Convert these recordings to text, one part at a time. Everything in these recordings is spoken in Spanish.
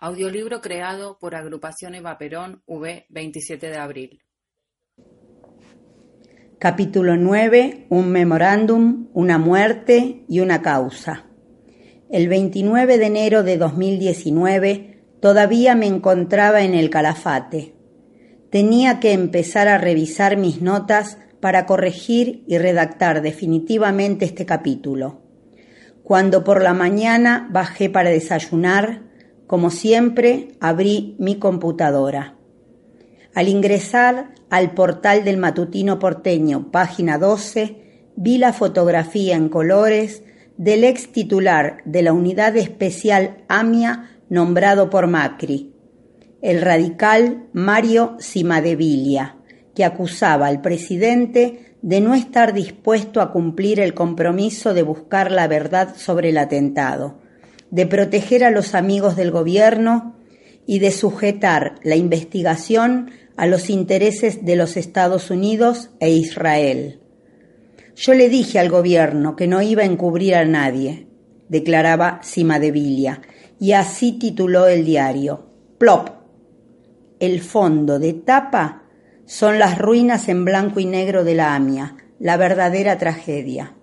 Audiolibro creado por Agrupación Eva Perón V 27 de abril. Capítulo 9. Un memorándum, una muerte y una causa. El 29 de enero de 2019 todavía me encontraba en el calafate. Tenía que empezar a revisar mis notas para corregir y redactar definitivamente este capítulo. Cuando por la mañana bajé para desayunar, como siempre, abrí mi computadora. Al ingresar al portal del matutino porteño, página 12, vi la fotografía en colores del ex titular de la unidad especial AMIA nombrado por Macri, el radical Mario Cimadevilla, que acusaba al presidente de no estar dispuesto a cumplir el compromiso de buscar la verdad sobre el atentado de proteger a los amigos del gobierno y de sujetar la investigación a los intereses de los Estados Unidos e Israel. Yo le dije al gobierno que no iba a encubrir a nadie, declaraba Cimadevilla, y así tituló el diario. Plop. El fondo de tapa son las ruinas en blanco y negro de la AMIA, la verdadera tragedia.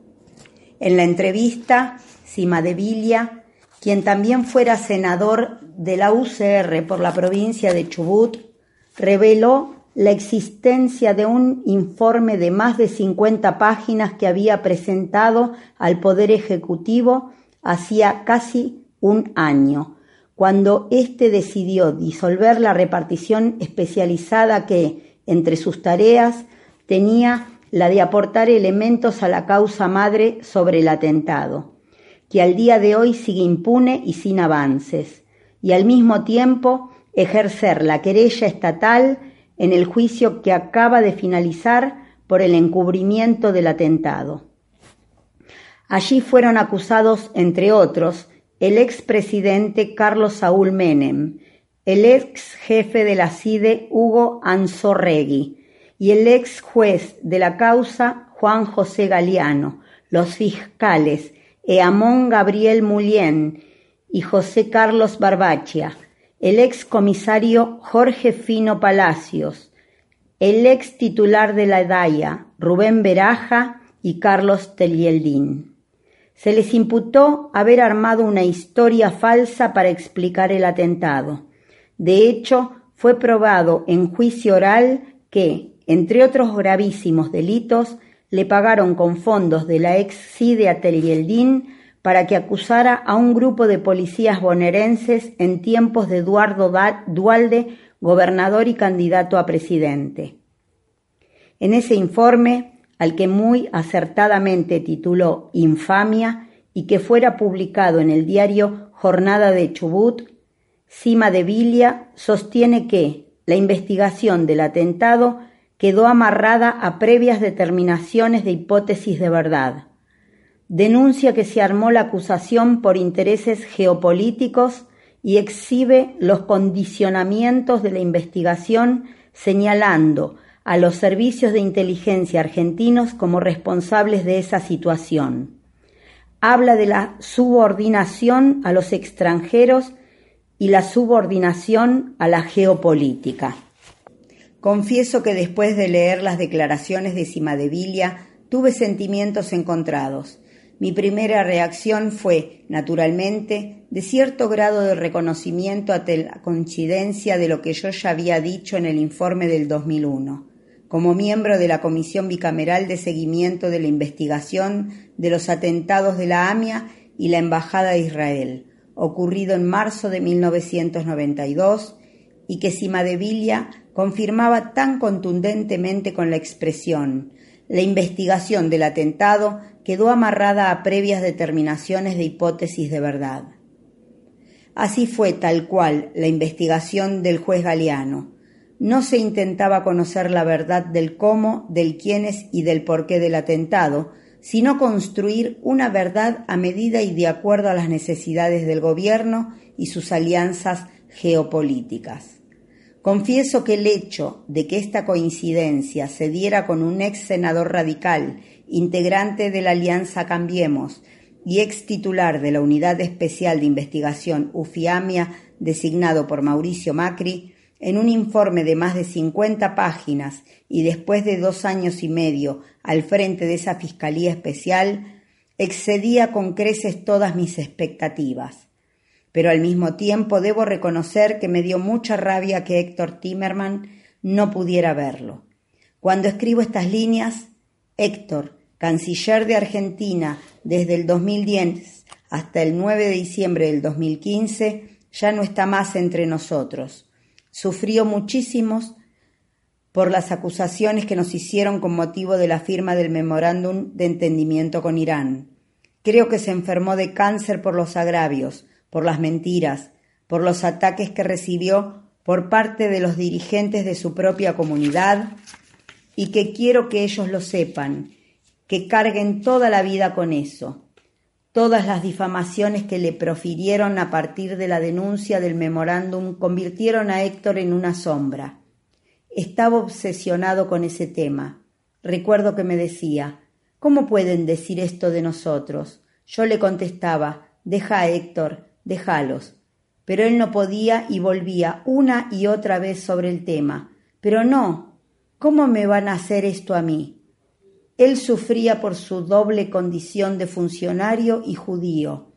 En la entrevista, Cimadevilla quien también fuera senador de la UCR por la provincia de Chubut, reveló la existencia de un informe de más de 50 páginas que había presentado al Poder Ejecutivo hacía casi un año, cuando éste decidió disolver la repartición especializada que, entre sus tareas, tenía la de aportar elementos a la causa madre sobre el atentado que al día de hoy sigue impune y sin avances, y al mismo tiempo ejercer la querella estatal en el juicio que acaba de finalizar por el encubrimiento del atentado. Allí fueron acusados, entre otros, el expresidente Carlos Saúl Menem, el ex jefe de la CIDE Hugo Anzorregui y el ex juez de la causa Juan José Galeano, los fiscales Eamón Gabriel Mullén y José Carlos Barbachia, el ex comisario Jorge Fino Palacios, el ex titular de la EDAIA, Rubén Beraja y Carlos Telieldín. Se les imputó haber armado una historia falsa para explicar el atentado. De hecho, fue probado en juicio oral que, entre otros gravísimos delitos, le pagaron con fondos de la ex CIDE Atelieldín para que acusara a un grupo de policías bonaerenses en tiempos de Eduardo Dualde, gobernador y candidato a presidente. En ese informe, al que muy acertadamente tituló Infamia y que fuera publicado en el diario Jornada de Chubut, Cima de Vilia sostiene que la investigación del atentado quedó amarrada a previas determinaciones de hipótesis de verdad. Denuncia que se armó la acusación por intereses geopolíticos y exhibe los condicionamientos de la investigación señalando a los servicios de inteligencia argentinos como responsables de esa situación. Habla de la subordinación a los extranjeros y la subordinación a la geopolítica. Confieso que después de leer las declaraciones de Cimadevilla tuve sentimientos encontrados. Mi primera reacción fue, naturalmente, de cierto grado de reconocimiento ante la coincidencia de lo que yo ya había dicho en el informe del 2001, como miembro de la Comisión Bicameral de Seguimiento de la Investigación de los Atentados de la AMIA y la Embajada de Israel, ocurrido en marzo de 1992, y que Cimadevilla confirmaba tan contundentemente con la expresión la investigación del atentado quedó amarrada a previas determinaciones de hipótesis de verdad. Así fue tal cual la investigación del juez Galeano. No se intentaba conocer la verdad del cómo, del quiénes y del porqué del atentado, sino construir una verdad a medida y de acuerdo a las necesidades del gobierno y sus alianzas geopolíticas. Confieso que el hecho de que esta coincidencia se diera con un ex senador radical, integrante de la Alianza Cambiemos, y ex titular de la Unidad Especial de Investigación UFIAMIA, designado por Mauricio Macri, en un informe de más de 50 páginas y después de dos años y medio al frente de esa Fiscalía Especial, excedía con creces todas mis expectativas. Pero al mismo tiempo debo reconocer que me dio mucha rabia que Héctor Timerman no pudiera verlo. Cuando escribo estas líneas, Héctor, canciller de Argentina desde el 2010 hasta el 9 de diciembre del 2015, ya no está más entre nosotros. Sufrió muchísimos por las acusaciones que nos hicieron con motivo de la firma del memorándum de entendimiento con Irán. Creo que se enfermó de cáncer por los agravios, por las mentiras, por los ataques que recibió por parte de los dirigentes de su propia comunidad y que quiero que ellos lo sepan, que carguen toda la vida con eso. Todas las difamaciones que le profirieron a partir de la denuncia del memorándum convirtieron a Héctor en una sombra. Estaba obsesionado con ese tema. Recuerdo que me decía, ¿cómo pueden decir esto de nosotros? Yo le contestaba, deja a Héctor, déjalos. Pero él no podía y volvía una y otra vez sobre el tema. Pero no, ¿cómo me van a hacer esto a mí? Él sufría por su doble condición de funcionario y judío.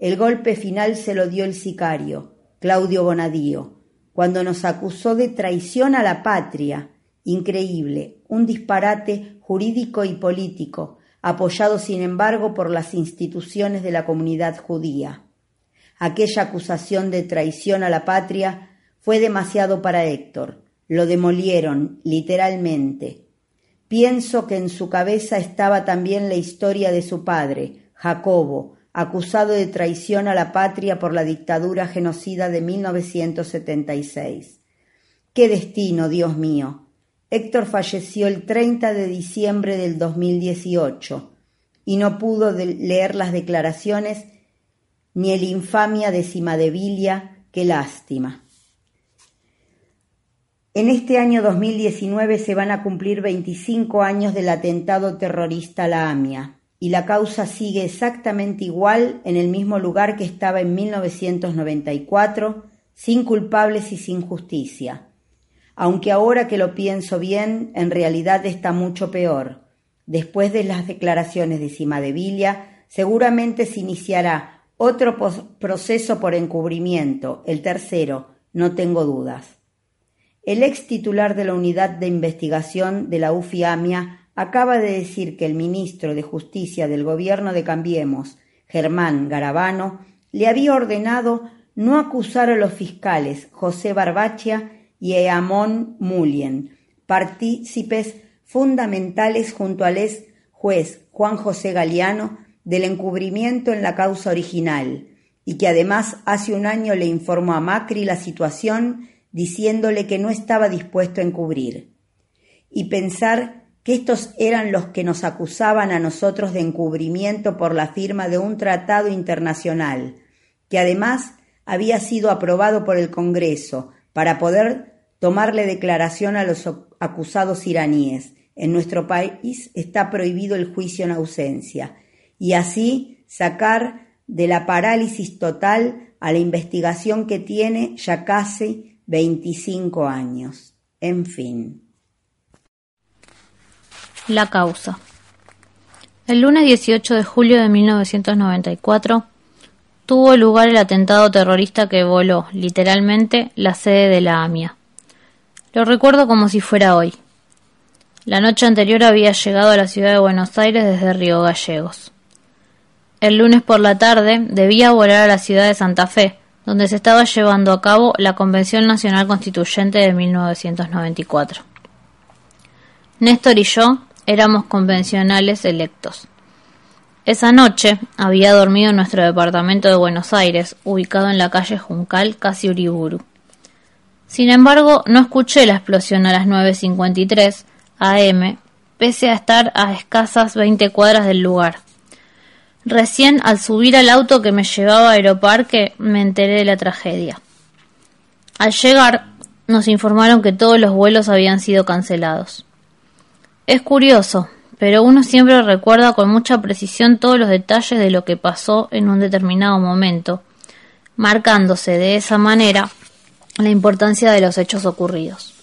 El golpe final se lo dio el sicario, Claudio Bonadío cuando nos acusó de traición a la patria. Increíble, un disparate jurídico y político, apoyado sin embargo por las instituciones de la comunidad judía. Aquella acusación de traición a la patria fue demasiado para Héctor. Lo demolieron, literalmente. Pienso que en su cabeza estaba también la historia de su padre, Jacobo, acusado de traición a la patria por la dictadura genocida de 1976. ¡Qué destino, Dios mío! Héctor falleció el 30 de diciembre del 2018 y no pudo leer las declaraciones ni el infamia de Cimadevilia, qué lástima. En este año 2019 se van a cumplir 25 años del atentado terrorista a la AMIA y la causa sigue exactamente igual en el mismo lugar que estaba en 1994, sin culpables y sin justicia. Aunque ahora que lo pienso bien, en realidad está mucho peor. Después de las declaraciones de Cimadevilla, seguramente se iniciará otro proceso por encubrimiento, el tercero, no tengo dudas. El ex titular de la unidad de investigación de la UFIAMIA acaba de decir que el ministro de Justicia del gobierno de Cambiemos, Germán Garabano, le había ordenado no acusar a los fiscales José Barbachia y Eamón Mulien, partícipes fundamentales junto al ex juez Juan José Galeano del encubrimiento en la causa original, y que además hace un año le informó a Macri la situación diciéndole que no estaba dispuesto a encubrir. Y pensar que estos eran los que nos acusaban a nosotros de encubrimiento por la firma de un tratado internacional, que además había sido aprobado por el Congreso para poder tomarle declaración a los acusados iraníes. En nuestro país está prohibido el juicio en ausencia y así sacar de la parálisis total a la investigación que tiene ya casi 25 años. En fin. La causa. El lunes 18 de julio de 1994 tuvo lugar el atentado terrorista que voló, literalmente, la sede de la AMIA. Lo recuerdo como si fuera hoy. La noche anterior había llegado a la ciudad de Buenos Aires desde Río Gallegos. El lunes por la tarde debía volar a la ciudad de Santa Fe, donde se estaba llevando a cabo la Convención Nacional Constituyente de 1994. Néstor y yo éramos convencionales electos. Esa noche había dormido en nuestro departamento de Buenos Aires, ubicado en la calle Juncal, casi Uriburu. Sin embargo, no escuché la explosión a las 9.53 am, pese a estar a escasas 20 cuadras del lugar. Recién al subir al auto que me llevaba a Aeroparque me enteré de la tragedia. Al llegar, nos informaron que todos los vuelos habían sido cancelados. Es curioso, pero uno siempre recuerda con mucha precisión todos los detalles de lo que pasó en un determinado momento, marcándose de esa manera la importancia de los hechos ocurridos.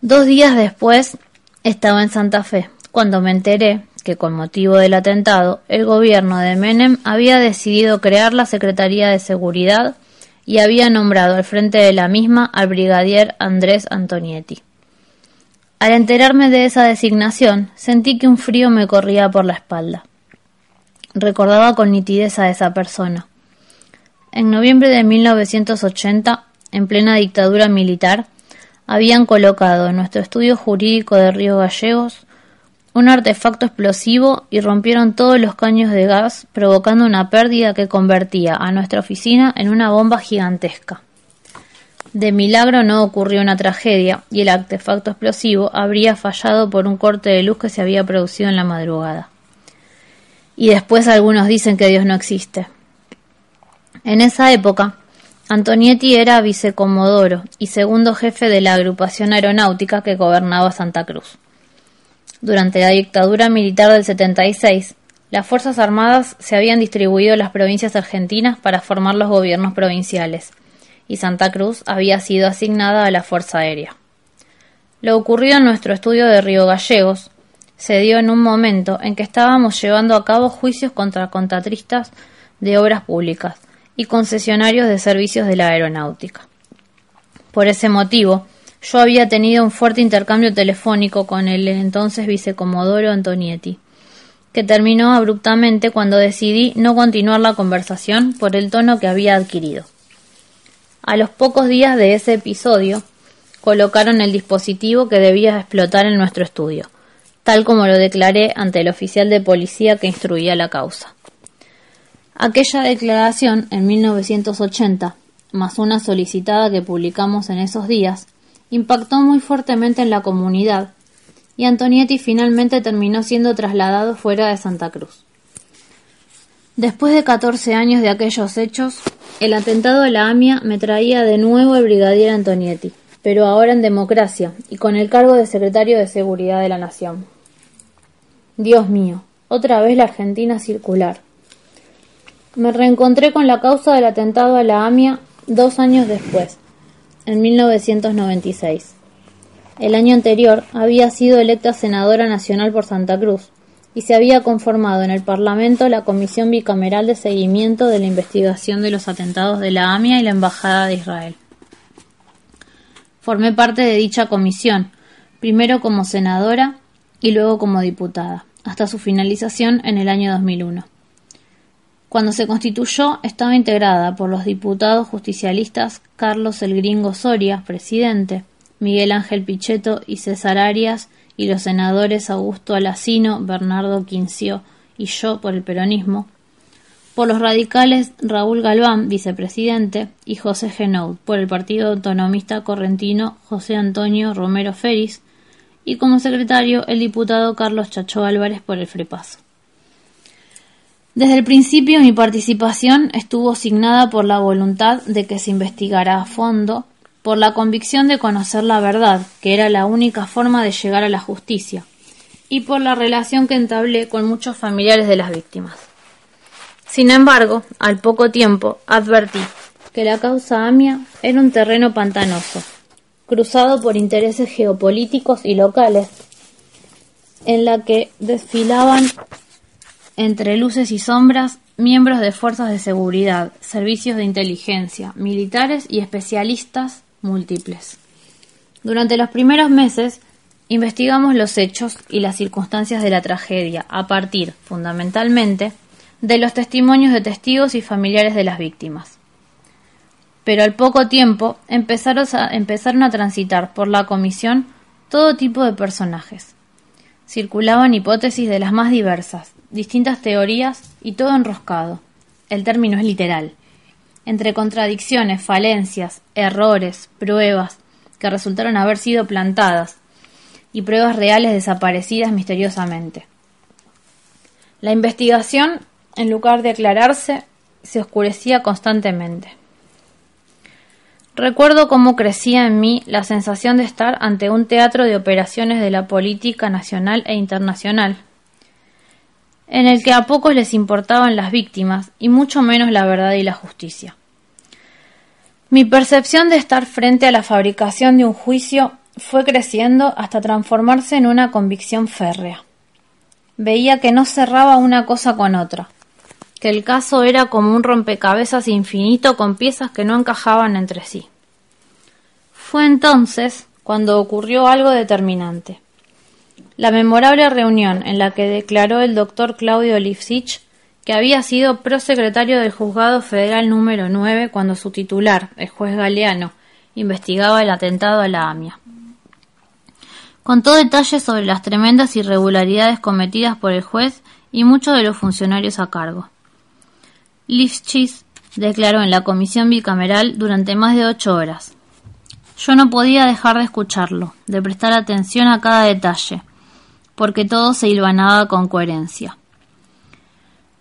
Dos días después estaba en Santa Fe, cuando me enteré que con motivo del atentado el gobierno de Menem había decidido crear la Secretaría de Seguridad y había nombrado al frente de la misma al brigadier Andrés Antonietti. Al enterarme de esa designación, sentí que un frío me corría por la espalda. Recordaba con nitidez a esa persona. En noviembre de 1980, en plena dictadura militar, habían colocado en nuestro estudio jurídico de Río Gallegos un artefacto explosivo y rompieron todos los caños de gas, provocando una pérdida que convertía a nuestra oficina en una bomba gigantesca. De milagro no ocurrió una tragedia y el artefacto explosivo habría fallado por un corte de luz que se había producido en la madrugada. Y después algunos dicen que Dios no existe. En esa época, Antonietti era vicecomodoro y segundo jefe de la agrupación aeronáutica que gobernaba Santa Cruz. Durante la dictadura militar del 76, las Fuerzas Armadas se habían distribuido las provincias argentinas para formar los gobiernos provinciales, y Santa Cruz había sido asignada a la Fuerza Aérea. Lo ocurrido en nuestro estudio de Río Gallegos se dio en un momento en que estábamos llevando a cabo juicios contra contratistas de obras públicas y concesionarios de servicios de la aeronáutica. Por ese motivo, yo había tenido un fuerte intercambio telefónico con el entonces vicecomodoro Antonietti, que terminó abruptamente cuando decidí no continuar la conversación por el tono que había adquirido. A los pocos días de ese episodio, colocaron el dispositivo que debía explotar en nuestro estudio, tal como lo declaré ante el oficial de policía que instruía la causa. Aquella declaración, en 1980, más una solicitada que publicamos en esos días, impactó muy fuertemente en la comunidad y Antonietti finalmente terminó siendo trasladado fuera de Santa Cruz. Después de 14 años de aquellos hechos, el atentado a la AMIA me traía de nuevo el brigadier Antonietti, pero ahora en democracia y con el cargo de secretario de Seguridad de la Nación. Dios mío, otra vez la Argentina circular. Me reencontré con la causa del atentado a la AMIA dos años después, en 1996. El año anterior había sido electa senadora nacional por Santa Cruz y se había conformado en el Parlamento la Comisión Bicameral de Seguimiento de la Investigación de los Atentados de la AMIA y la Embajada de Israel. Formé parte de dicha comisión, primero como senadora y luego como diputada, hasta su finalización en el año 2001. Cuando se constituyó, estaba integrada por los diputados justicialistas Carlos el Gringo Soria, presidente, Miguel Ángel Pichetto y César Arias, y los senadores Augusto Alacino, Bernardo Quincio y yo por el peronismo, por los radicales Raúl Galván, vicepresidente, y José Genoud, por el Partido Autonomista Correntino José Antonio Romero Feris, y como secretario el diputado Carlos Chacho Álvarez por el Frepaso. Desde el principio mi participación estuvo asignada por la voluntad de que se investigara a fondo, por la convicción de conocer la verdad, que era la única forma de llegar a la justicia, y por la relación que entablé con muchos familiares de las víctimas. Sin embargo, al poco tiempo advertí que la causa AMIA era un terreno pantanoso, cruzado por intereses geopolíticos y locales, en la que desfilaban entre luces y sombras, miembros de fuerzas de seguridad, servicios de inteligencia, militares y especialistas múltiples. Durante los primeros meses, investigamos los hechos y las circunstancias de la tragedia a partir, fundamentalmente, de los testimonios de testigos y familiares de las víctimas. Pero al poco tiempo empezaron a, transitar por la comisión todo tipo de personajes. Circulaban hipótesis de las más diversas, distintas teorías y todo enroscado. El término es literal. Entre contradicciones, falencias, errores, pruebas que resultaron haber sido plantadas y pruebas reales desaparecidas misteriosamente. La investigación, en lugar de aclararse, se oscurecía constantemente. Recuerdo cómo crecía en mí la sensación de estar ante un teatro de operaciones de la política nacional e internacional, en el que a pocos les importaban las víctimas y mucho menos la verdad y la justicia. Mi percepción de estar frente a la fabricación de un juicio fue creciendo hasta transformarse en una convicción férrea. Veía que no cerraba una cosa con otra, que el caso era como un rompecabezas infinito con piezas que no encajaban entre sí. Fue entonces cuando ocurrió algo determinante. La memorable reunión en la que declaró el doctor Claudio Lifsich que había sido prosecretario del Juzgado Federal número 9 cuando su titular, el juez Galeano, investigaba el atentado a la AMIA. Contó detalles sobre las tremendas irregularidades cometidas por el juez y muchos de los funcionarios a cargo. Lifchitz declaró en la comisión bicameral durante más de ocho horas. Yo no podía dejar de escucharlo, de prestar atención a cada detalle, porque todo se hilvanaba con coherencia.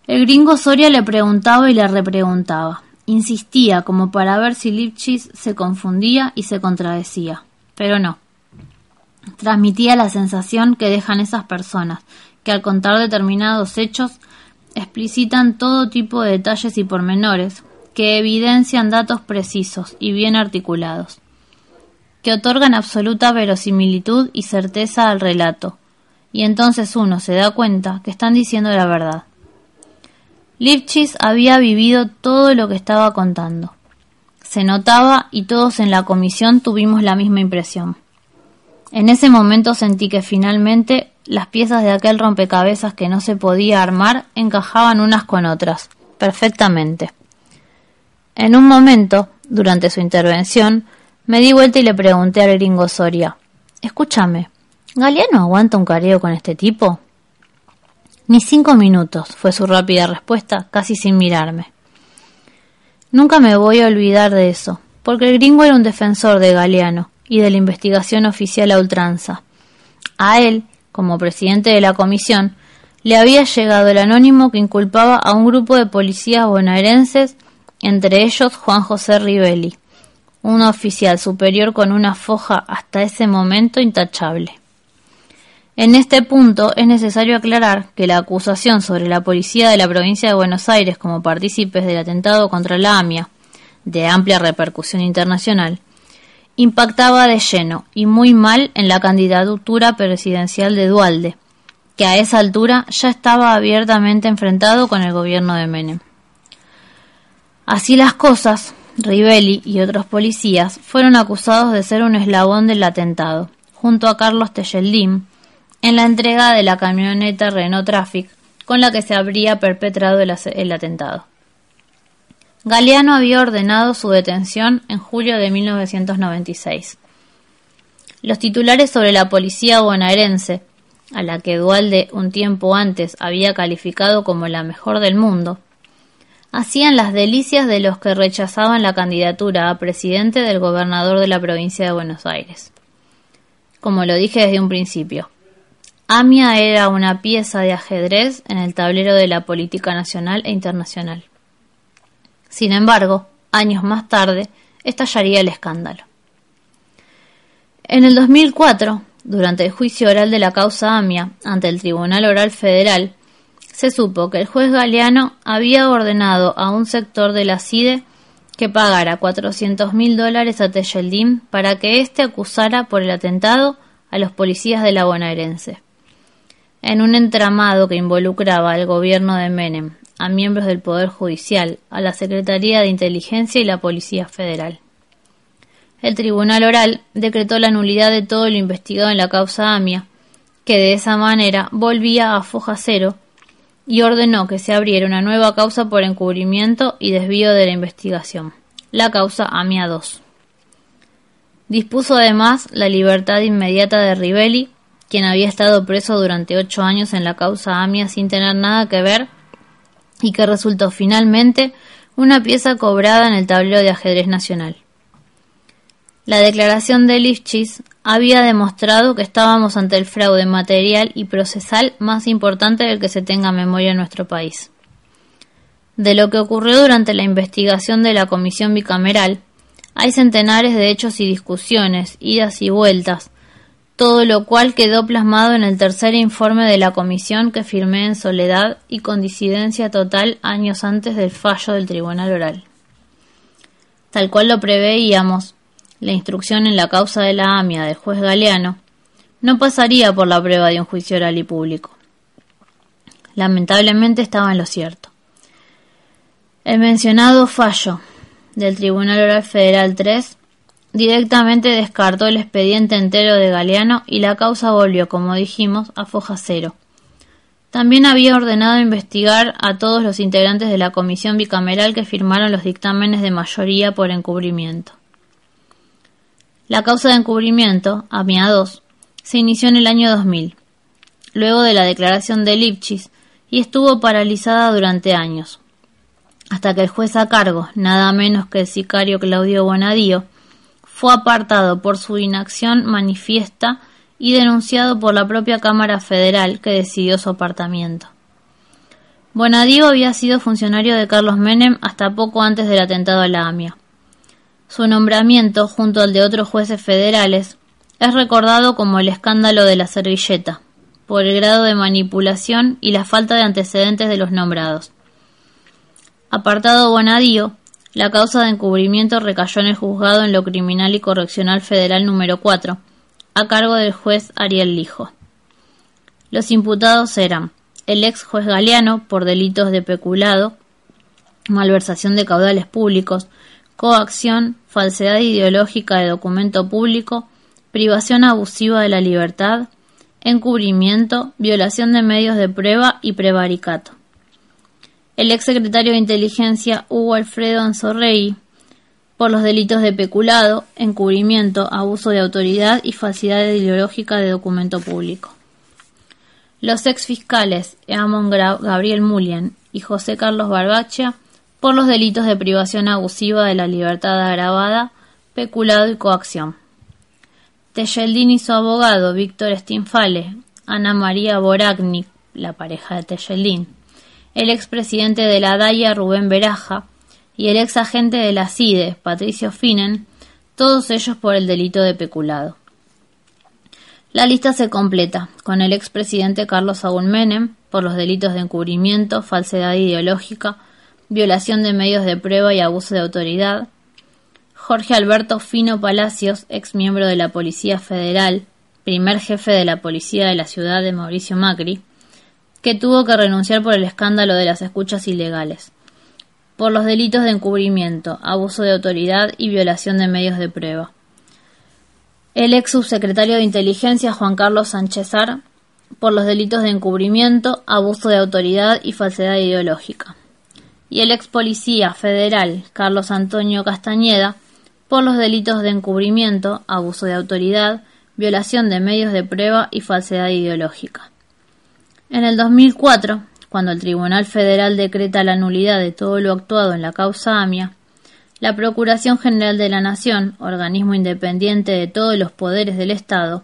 El gringo Soria le preguntaba y le repreguntaba. Insistía como para ver si Lipchitz se confundía y se contradecía. Pero no. Transmitía la sensación que dejan esas personas, que al contar determinados hechos explicitan todo tipo de detalles y pormenores, que evidencian datos precisos y bien articulados, que otorgan absoluta verosimilitud y certeza al relato, y entonces uno se da cuenta que están diciendo la verdad. Lipchitz había vivido todo lo que estaba contando. Se notaba y todos en la comisión tuvimos la misma impresión. En ese momento sentí que finalmente las piezas de aquel rompecabezas que no se podía armar encajaban unas con otras, perfectamente. En un momento, durante su intervención, me di vuelta y le pregunté al gringo Soria, Escúchame, ¿Galeano aguanta un careo con este tipo? Ni cinco minutos, fue su rápida respuesta, casi sin mirarme. Nunca me voy a olvidar de eso, porque el gringo era un defensor de Galeano y de la investigación oficial a ultranza. A él, como presidente de la comisión, le había llegado el anónimo que inculpaba a un grupo de policías bonaerenses, entre ellos Juan José Rivelli, un oficial superior con una foja hasta ese momento intachable. En este punto es necesario aclarar que la acusación sobre la policía de la provincia de Buenos Aires como partícipes del atentado contra la AMIA, de amplia repercusión internacional, impactaba de lleno y muy mal en la candidatura presidencial de Dualde, que a esa altura ya estaba abiertamente enfrentado con el gobierno de Menem. Así las cosas, Rivelli y otros policías fueron acusados de ser un eslabón del atentado, junto a Carlos Tejeldín, en la entrega de la camioneta Renault Traffic con la que se habría perpetrado el, atentado. Galeano había ordenado su detención en julio de 1996. Los titulares sobre la policía bonaerense, a la que Dualde un tiempo antes había calificado como la mejor del mundo, hacían las delicias de los que rechazaban la candidatura a presidente del gobernador de la provincia de Buenos Aires. Como lo dije desde un principio, Amia era una pieza de ajedrez en el tablero de la política nacional e internacional. Sin embargo, años más tarde, estallaría el escándalo. En el 2004, durante el juicio oral de la causa AMIA ante el Tribunal Oral Federal, se supo que el juez Galeano había ordenado a un sector de la CIDE que pagara 400 mil dólares a Tejeldín para que éste acusara por el atentado a los policías de la bonaerense en un entramado que involucraba al gobierno de Menem, a miembros del Poder Judicial, a la Secretaría de Inteligencia y la Policía Federal. El Tribunal Oral decretó la nulidad de todo lo investigado en la causa AMIA, que de esa manera volvía a foja cero, y ordenó que se abriera una nueva causa por encubrimiento y desvío de la investigación, la causa AMIA 2. Dispuso además la libertad inmediata de Rivelli quien había estado preso durante ocho años en la causa AMIA sin tener nada que ver y que resultó finalmente una pieza cobrada en el tablero de ajedrez nacional. La declaración de Lifchitz había demostrado que estábamos ante el fraude material y procesal más importante del que se tenga memoria en nuestro país. De lo que ocurrió durante la investigación de la comisión bicameral, Hay centenares de hechos y discusiones, idas y vueltas, todo lo cual quedó plasmado en el tercer informe de la comisión que firmé en soledad y con disidencia total años antes del fallo del tribunal oral. Tal cual lo preveíamos, la instrucción en la causa de la AMIA del juez Galeano no pasaría por la prueba de un juicio oral y público. Lamentablemente estaba en lo cierto. El mencionado fallo del Tribunal Oral Federal 3 directamente descartó el expediente entero de Galeano y la causa volvió, como dijimos, a foja cero. También había ordenado investigar a todos los integrantes de la comisión bicameral que firmaron los dictámenes de mayoría por encubrimiento. La causa de encubrimiento, AMIA 2, se inició en el año 2000, luego de la declaración de Lipchitz, y estuvo paralizada durante años, hasta que el juez a cargo, nada menos que el sicario Claudio Bonadío, fue apartado por su inacción manifiesta y denunciado por la propia Cámara Federal que decidió su apartamiento. Bonadío había sido funcionario de Carlos Menem hasta poco antes del atentado a la AMIA. Su nombramiento, junto al de otros jueces federales, es recordado como el escándalo de la servilleta, por el grado de manipulación y la falta de antecedentes de los nombrados. Apartado Bonadío, la causa de encubrimiento recayó en el juzgado en lo criminal y correccional federal número 4, a cargo del juez Ariel Lijo. Los imputados eran el ex juez Galeano por delitos de peculado, malversación de caudales públicos, coacción, falsedad ideológica de documento público, privación abusiva de la libertad, encubrimiento, violación de medios de prueba y prevaricato el ex secretario de Inteligencia Hugo Alfredo Anzorrey por los delitos de peculado, encubrimiento, abuso de autoridad y falsidad ideológica de documento público. Los ex fiscales Eamon Gabriel Mullian y José Carlos Barbacha por los delitos de privación abusiva de la libertad agravada, peculado y coacción. Tejeldín y su abogado Víctor Stinfale, Ana María Boragni, la pareja de Tejeldín, el expresidente de la DAIA Rubén Beraja y el ex agente de la CIDE Patricio Finen, todos ellos por el delito de peculado. La lista se completa con el expresidente Carlos Saúl Menem por los delitos de encubrimiento, falsedad ideológica, violación de medios de prueba y abuso de autoridad, Jorge Alberto Fino Palacios, ex miembro de la Policía Federal, primer jefe de la Policía de la ciudad de Mauricio Macri, que tuvo que renunciar por el escándalo de las escuchas ilegales, por los delitos de encubrimiento, abuso de autoridad y violación de medios de prueba. El ex subsecretario de Inteligencia Juan Carlos Sánchezar por los delitos de encubrimiento, abuso de autoridad y falsedad ideológica. Y el ex policía federal Carlos Antonio Castañeda por los delitos de encubrimiento, abuso de autoridad, violación de medios de prueba y falsedad ideológica. En el 2004, cuando el Tribunal Federal decreta la nulidad de todo lo actuado en la causa AMIA, la Procuración General de la Nación, organismo independiente de todos los poderes del Estado,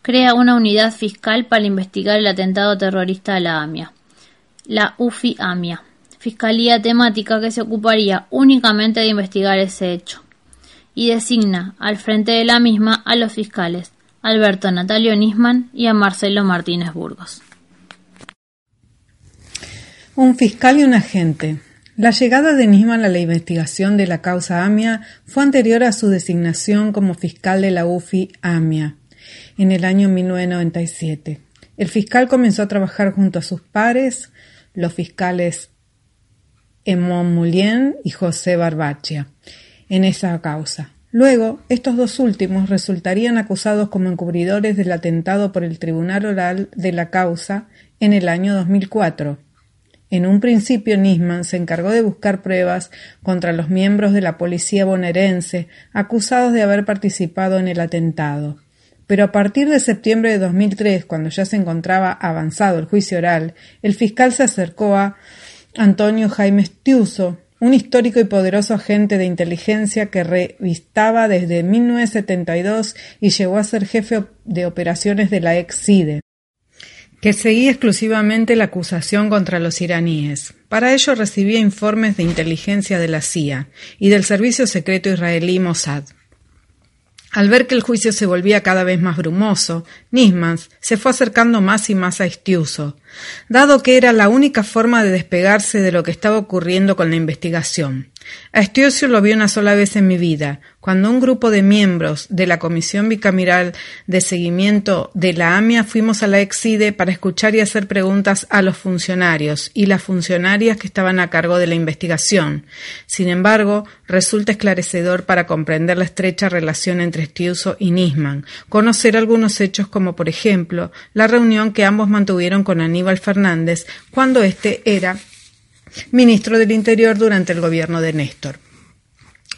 crea una unidad fiscal para investigar el atentado terrorista a la AMIA, la UFI-AMIA, fiscalía temática que se ocuparía únicamente de investigar ese hecho, y designa al frente de la misma a los fiscales Alberto Natalio Nisman y a Marcelo Martínez Burgos. Un fiscal y un agente. La llegada de Nisman a la investigación de la causa AMIA fue anterior a su designación como fiscal de la UFI AMIA en el año 1997. El fiscal comenzó a trabajar junto a sus pares, los fiscales Emón Mulien y José Barbachia, en esa causa. Luego, estos dos últimos resultarían acusados como encubridores del atentado por el Tribunal Oral de la causa en el año 2004 en un principio Nisman se encargó de buscar pruebas contra los miembros de la policía bonaerense acusados de haber participado en el atentado. Pero a partir de septiembre de 2003, cuando ya se encontraba avanzado el juicio oral, el fiscal se acercó a Antonio Jaime Stiuso, un histórico y poderoso agente de inteligencia que revistaba desde 1972 y llegó a ser jefe de operaciones de la ex-CIDE que seguía exclusivamente la acusación contra los iraníes. Para ello recibía informes de inteligencia de la CIA y del servicio secreto israelí Mossad. Al ver que el juicio se volvía cada vez más brumoso, Nismans se fue acercando más y más a Estiuso, dado que era la única forma de despegarse de lo que estaba ocurriendo con la investigación. A lo vi una sola vez en mi vida, cuando un grupo de miembros de la Comisión Bicameral de Seguimiento de la AMIA fuimos a la Exide para escuchar y hacer preguntas a los funcionarios y las funcionarias que estaban a cargo de la investigación. Sin embargo, resulta esclarecedor para comprender la estrecha relación entre Estiuso y Nisman, conocer algunos hechos como, por ejemplo, la reunión que ambos mantuvieron con Aníbal Fernández cuando éste era ministro del Interior durante el gobierno de Néstor.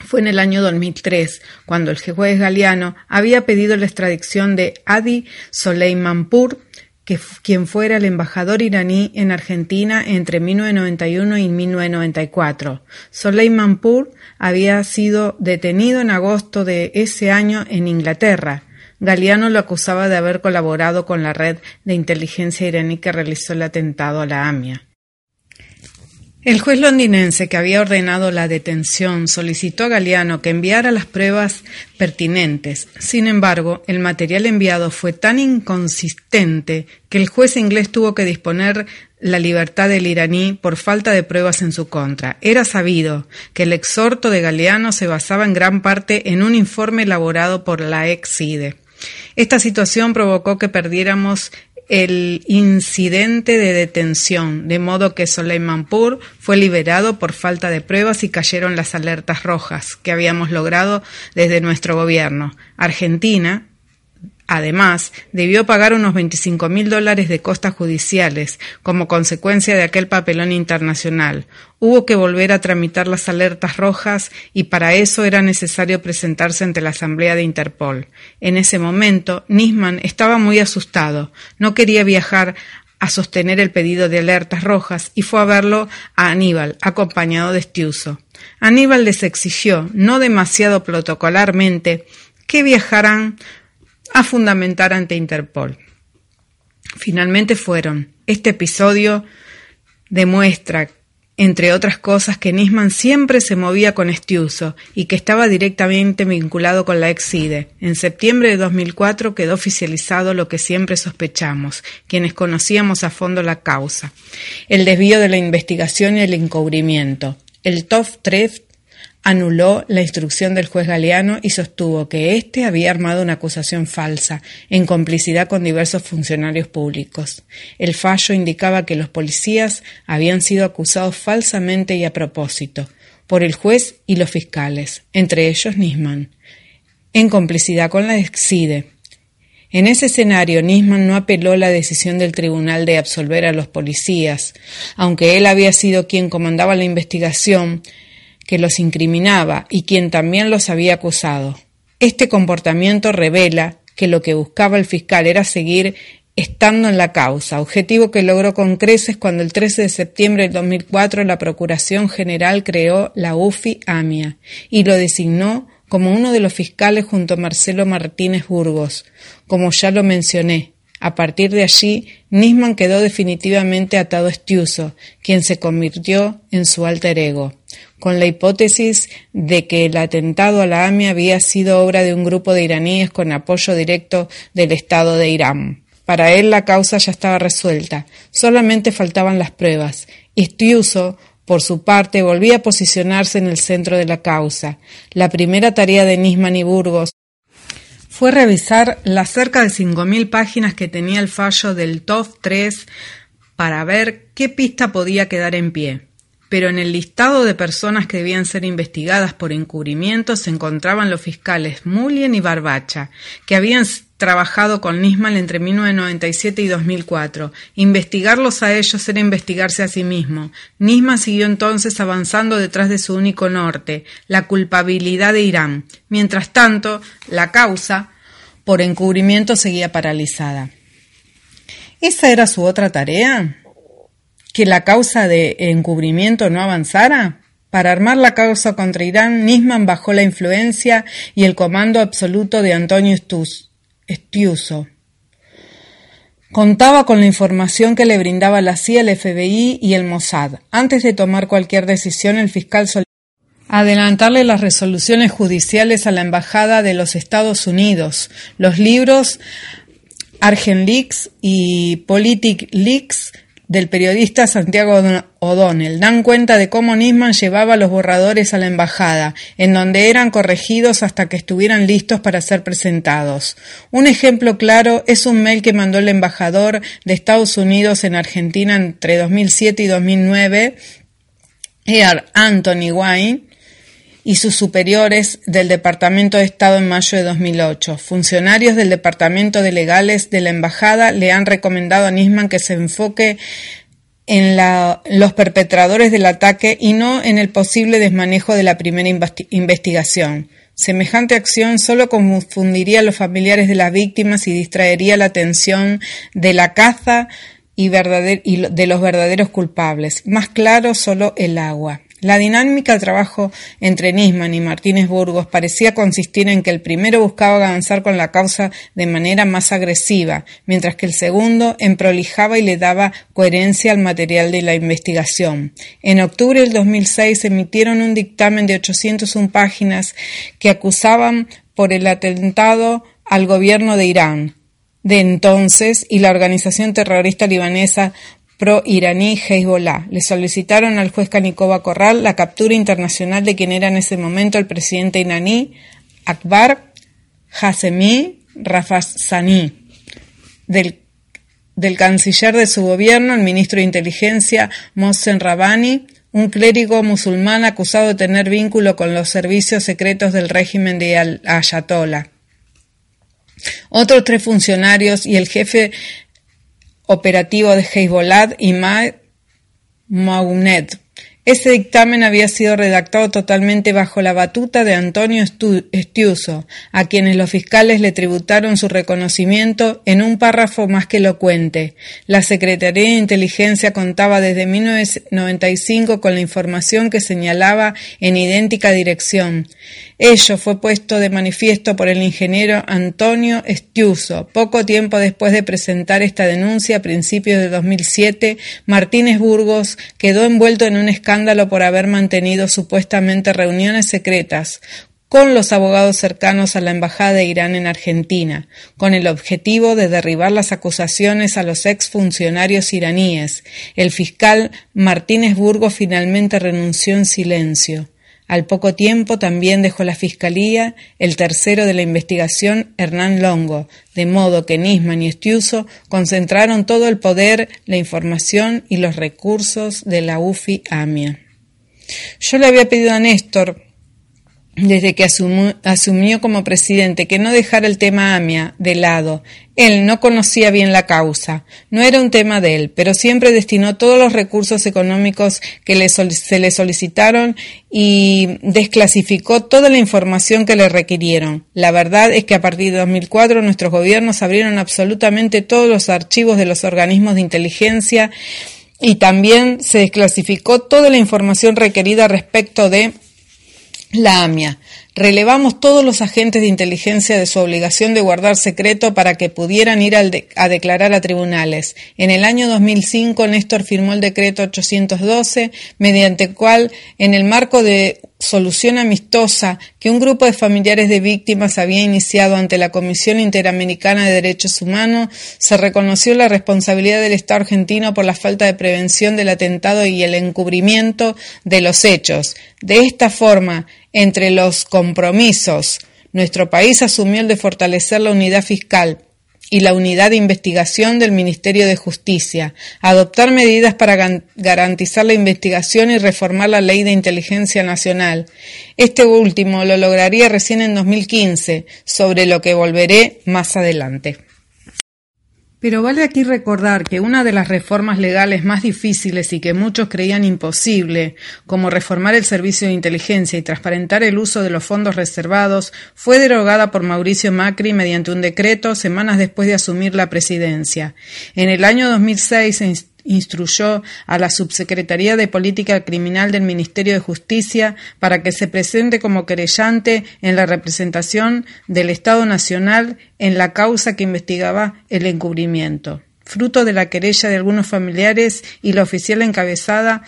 Fue en el año 2003 cuando el juez Galeano había pedido la extradición de Adi Soleimanpur, que, quien fuera el embajador iraní en Argentina entre 1991 y 1994. Soleimanpur había sido detenido en agosto de ese año en Inglaterra. Galeano lo acusaba de haber colaborado con la red de inteligencia iraní que realizó el atentado a la AMIA. El juez londinense que había ordenado la detención solicitó a Galeano que enviara las pruebas pertinentes. Sin embargo, el material enviado fue tan inconsistente que el juez inglés tuvo que disponer la libertad del iraní por falta de pruebas en su contra. Era sabido que el exhorto de Galeano se basaba en gran parte en un informe elaborado por la ex-CIDE. Esta situación provocó que perdiéramos el incidente de detención, de modo que Soleimanpur fue liberado por falta de pruebas y cayeron las alertas rojas que habíamos logrado desde nuestro gobierno. Argentina, Además, debió pagar unos 25 mil dólares de costas judiciales como consecuencia de aquel papelón internacional. Hubo que volver a tramitar las alertas rojas y para eso era necesario presentarse ante la Asamblea de Interpol. En ese momento, Nisman estaba muy asustado. No quería viajar a sostener el pedido de alertas rojas y fue a verlo a Aníbal, acompañado de Estiuso. Aníbal les exigió, no demasiado protocolarmente, que viajaran a fundamentar ante Interpol. Finalmente fueron. Este episodio demuestra, entre otras cosas, que Nisman siempre se movía con Estiuso y que estaba directamente vinculado con la Exide. En septiembre de 2004 quedó oficializado lo que siempre sospechamos, quienes conocíamos a fondo la causa, el desvío de la investigación y el encubrimiento. El TREF anuló la instrucción del juez Galeano y sostuvo que éste había armado una acusación falsa, en complicidad con diversos funcionarios públicos. El fallo indicaba que los policías habían sido acusados falsamente y a propósito, por el juez y los fiscales, entre ellos Nisman, en complicidad con la EXIDE. En ese escenario, Nisman no apeló la decisión del tribunal de absolver a los policías, aunque él había sido quien comandaba la investigación, que los incriminaba y quien también los había acusado. Este comportamiento revela que lo que buscaba el fiscal era seguir estando en la causa, objetivo que logró con creces cuando el 13 de septiembre de 2004 la Procuración General creó la UFI AMIA y lo designó como uno de los fiscales junto a Marcelo Martínez Burgos. Como ya lo mencioné, a partir de allí, Nisman quedó definitivamente atado a Estiuso, quien se convirtió en su alter ego con la hipótesis de que el atentado a la AMIA había sido obra de un grupo de iraníes con apoyo directo del Estado de Irán. Para él la causa ya estaba resuelta, solamente faltaban las pruebas. Istiuso, por su parte, volvía a posicionarse en el centro de la causa. La primera tarea de Nisman y Burgos fue revisar las cerca de 5.000 páginas que tenía el fallo del TOF 3 para ver qué pista podía quedar en pie pero en el listado de personas que debían ser investigadas por encubrimiento se encontraban los fiscales Mullen y Barbacha, que habían trabajado con Nisman entre 1997 y 2004. Investigarlos a ellos era investigarse a sí mismo. Nisman siguió entonces avanzando detrás de su único norte, la culpabilidad de Irán. Mientras tanto, la causa por encubrimiento seguía paralizada. ¿Esa era su otra tarea? Que la causa de encubrimiento no avanzara? Para armar la causa contra Irán, Nisman bajó la influencia y el comando absoluto de Antonio Estiuso. Contaba con la información que le brindaba la CIA, el FBI y el Mossad. Antes de tomar cualquier decisión, el fiscal solía adelantarle las resoluciones judiciales a la Embajada de los Estados Unidos. Los libros Argent Leaks y Politic Leaks del periodista Santiago O'Donnell dan cuenta de cómo Nisman llevaba los borradores a la embajada, en donde eran corregidos hasta que estuvieran listos para ser presentados. Un ejemplo claro es un mail que mandó el embajador de Estados Unidos en Argentina entre 2007 y 2009, Ear Anthony Wayne, y sus superiores del Departamento de Estado en mayo de 2008. Funcionarios del Departamento de Legales de la Embajada le han recomendado a Nisman que se enfoque en los perpetradores del ataque y no en el posible desmanejo de la primera investigación. Semejante acción solo confundiría a los familiares de las víctimas y distraería la atención de la caza y, y de los verdaderos culpables. Más claro, solo el agua. La dinámica de trabajo entre Nisman y Martínez Burgos parecía consistir en que el primero buscaba avanzar con la causa de manera más agresiva, mientras que el segundo emprolijaba y le daba coherencia al material de la investigación. En octubre del 2006 emitieron un dictamen de 801 páginas que acusaban por el atentado al gobierno de Irán de entonces y la organización terrorista libanesa pro-iraní Hezbollah. Le solicitaron al juez Canicova Corral la captura internacional de quien era en ese momento el presidente iraní Akbar Hassemi Rafsanjani, del, del canciller de su gobierno, el ministro de Inteligencia Mohsen Rabani, un clérigo musulmán acusado de tener vínculo con los servicios secretos del régimen de Ayatollah. Otros tres funcionarios y el jefe operativo de Hezbollah y Maunet. Ese dictamen había sido redactado totalmente bajo la batuta de Antonio Estiuso, a quienes los fiscales le tributaron su reconocimiento en un párrafo más que elocuente. La Secretaría de Inteligencia contaba desde 1995 con la información que señalaba en idéntica dirección. Ello fue puesto de manifiesto por el ingeniero Antonio Estiuso. Poco tiempo después de presentar esta denuncia, a principios de 2007, Martínez Burgos quedó envuelto en un escándalo por haber mantenido supuestamente reuniones secretas con los abogados cercanos a la Embajada de Irán en Argentina, con el objetivo de derribar las acusaciones a los exfuncionarios iraníes. El fiscal Martínez Burgos finalmente renunció en silencio. Al poco tiempo también dejó la Fiscalía el tercero de la investigación, Hernán Longo, de modo que Nisman y Estiuso concentraron todo el poder, la información y los recursos de la UFI AMIA. Yo le había pedido a Néstor desde que asumió, como presidente que no dejara el tema AMIA de lado. Él no conocía bien la causa, no era un tema de él, pero siempre destinó todos los recursos económicos que se le solicitaron y desclasificó toda la información que le requirieron. La verdad es que a partir de 2004 nuestros gobiernos abrieron absolutamente todos los archivos de los organismos de inteligencia y también se desclasificó toda la información requerida respecto de la AMIA. Relevamos todos los agentes de inteligencia de su obligación de guardar secreto para que pudieran ir a declarar a tribunales. En el año 2005, Néstor firmó el decreto 812, mediante el cual, en el marco de solución amistosa que un grupo de familiares de víctimas había iniciado ante la Comisión Interamericana de Derechos Humanos, se reconoció la responsabilidad del Estado argentino por la falta de prevención del atentado y el encubrimiento de los hechos. De esta forma, entre los compromisos, nuestro país asumió el de fortalecer la unidad fiscal, y la Unidad de Investigación del Ministerio de Justicia, adoptar medidas para garantizar la investigación y reformar la Ley de Inteligencia Nacional. Este último lo lograría recién en 2015, sobre lo que volveré más adelante. Pero vale aquí recordar que una de las reformas legales más difíciles y que muchos creían imposible, como reformar el servicio de inteligencia y transparentar el uso de los fondos reservados, fue derogada por Mauricio Macri mediante un decreto semanas después de asumir la presidencia. En el año 2006 instruyó a la Subsecretaría de Política Criminal del Ministerio de Justicia para que se presente como querellante en la representación del Estado Nacional en la causa que investigaba el encubrimiento. fruto de la querella de algunos familiares y la oficial encabezada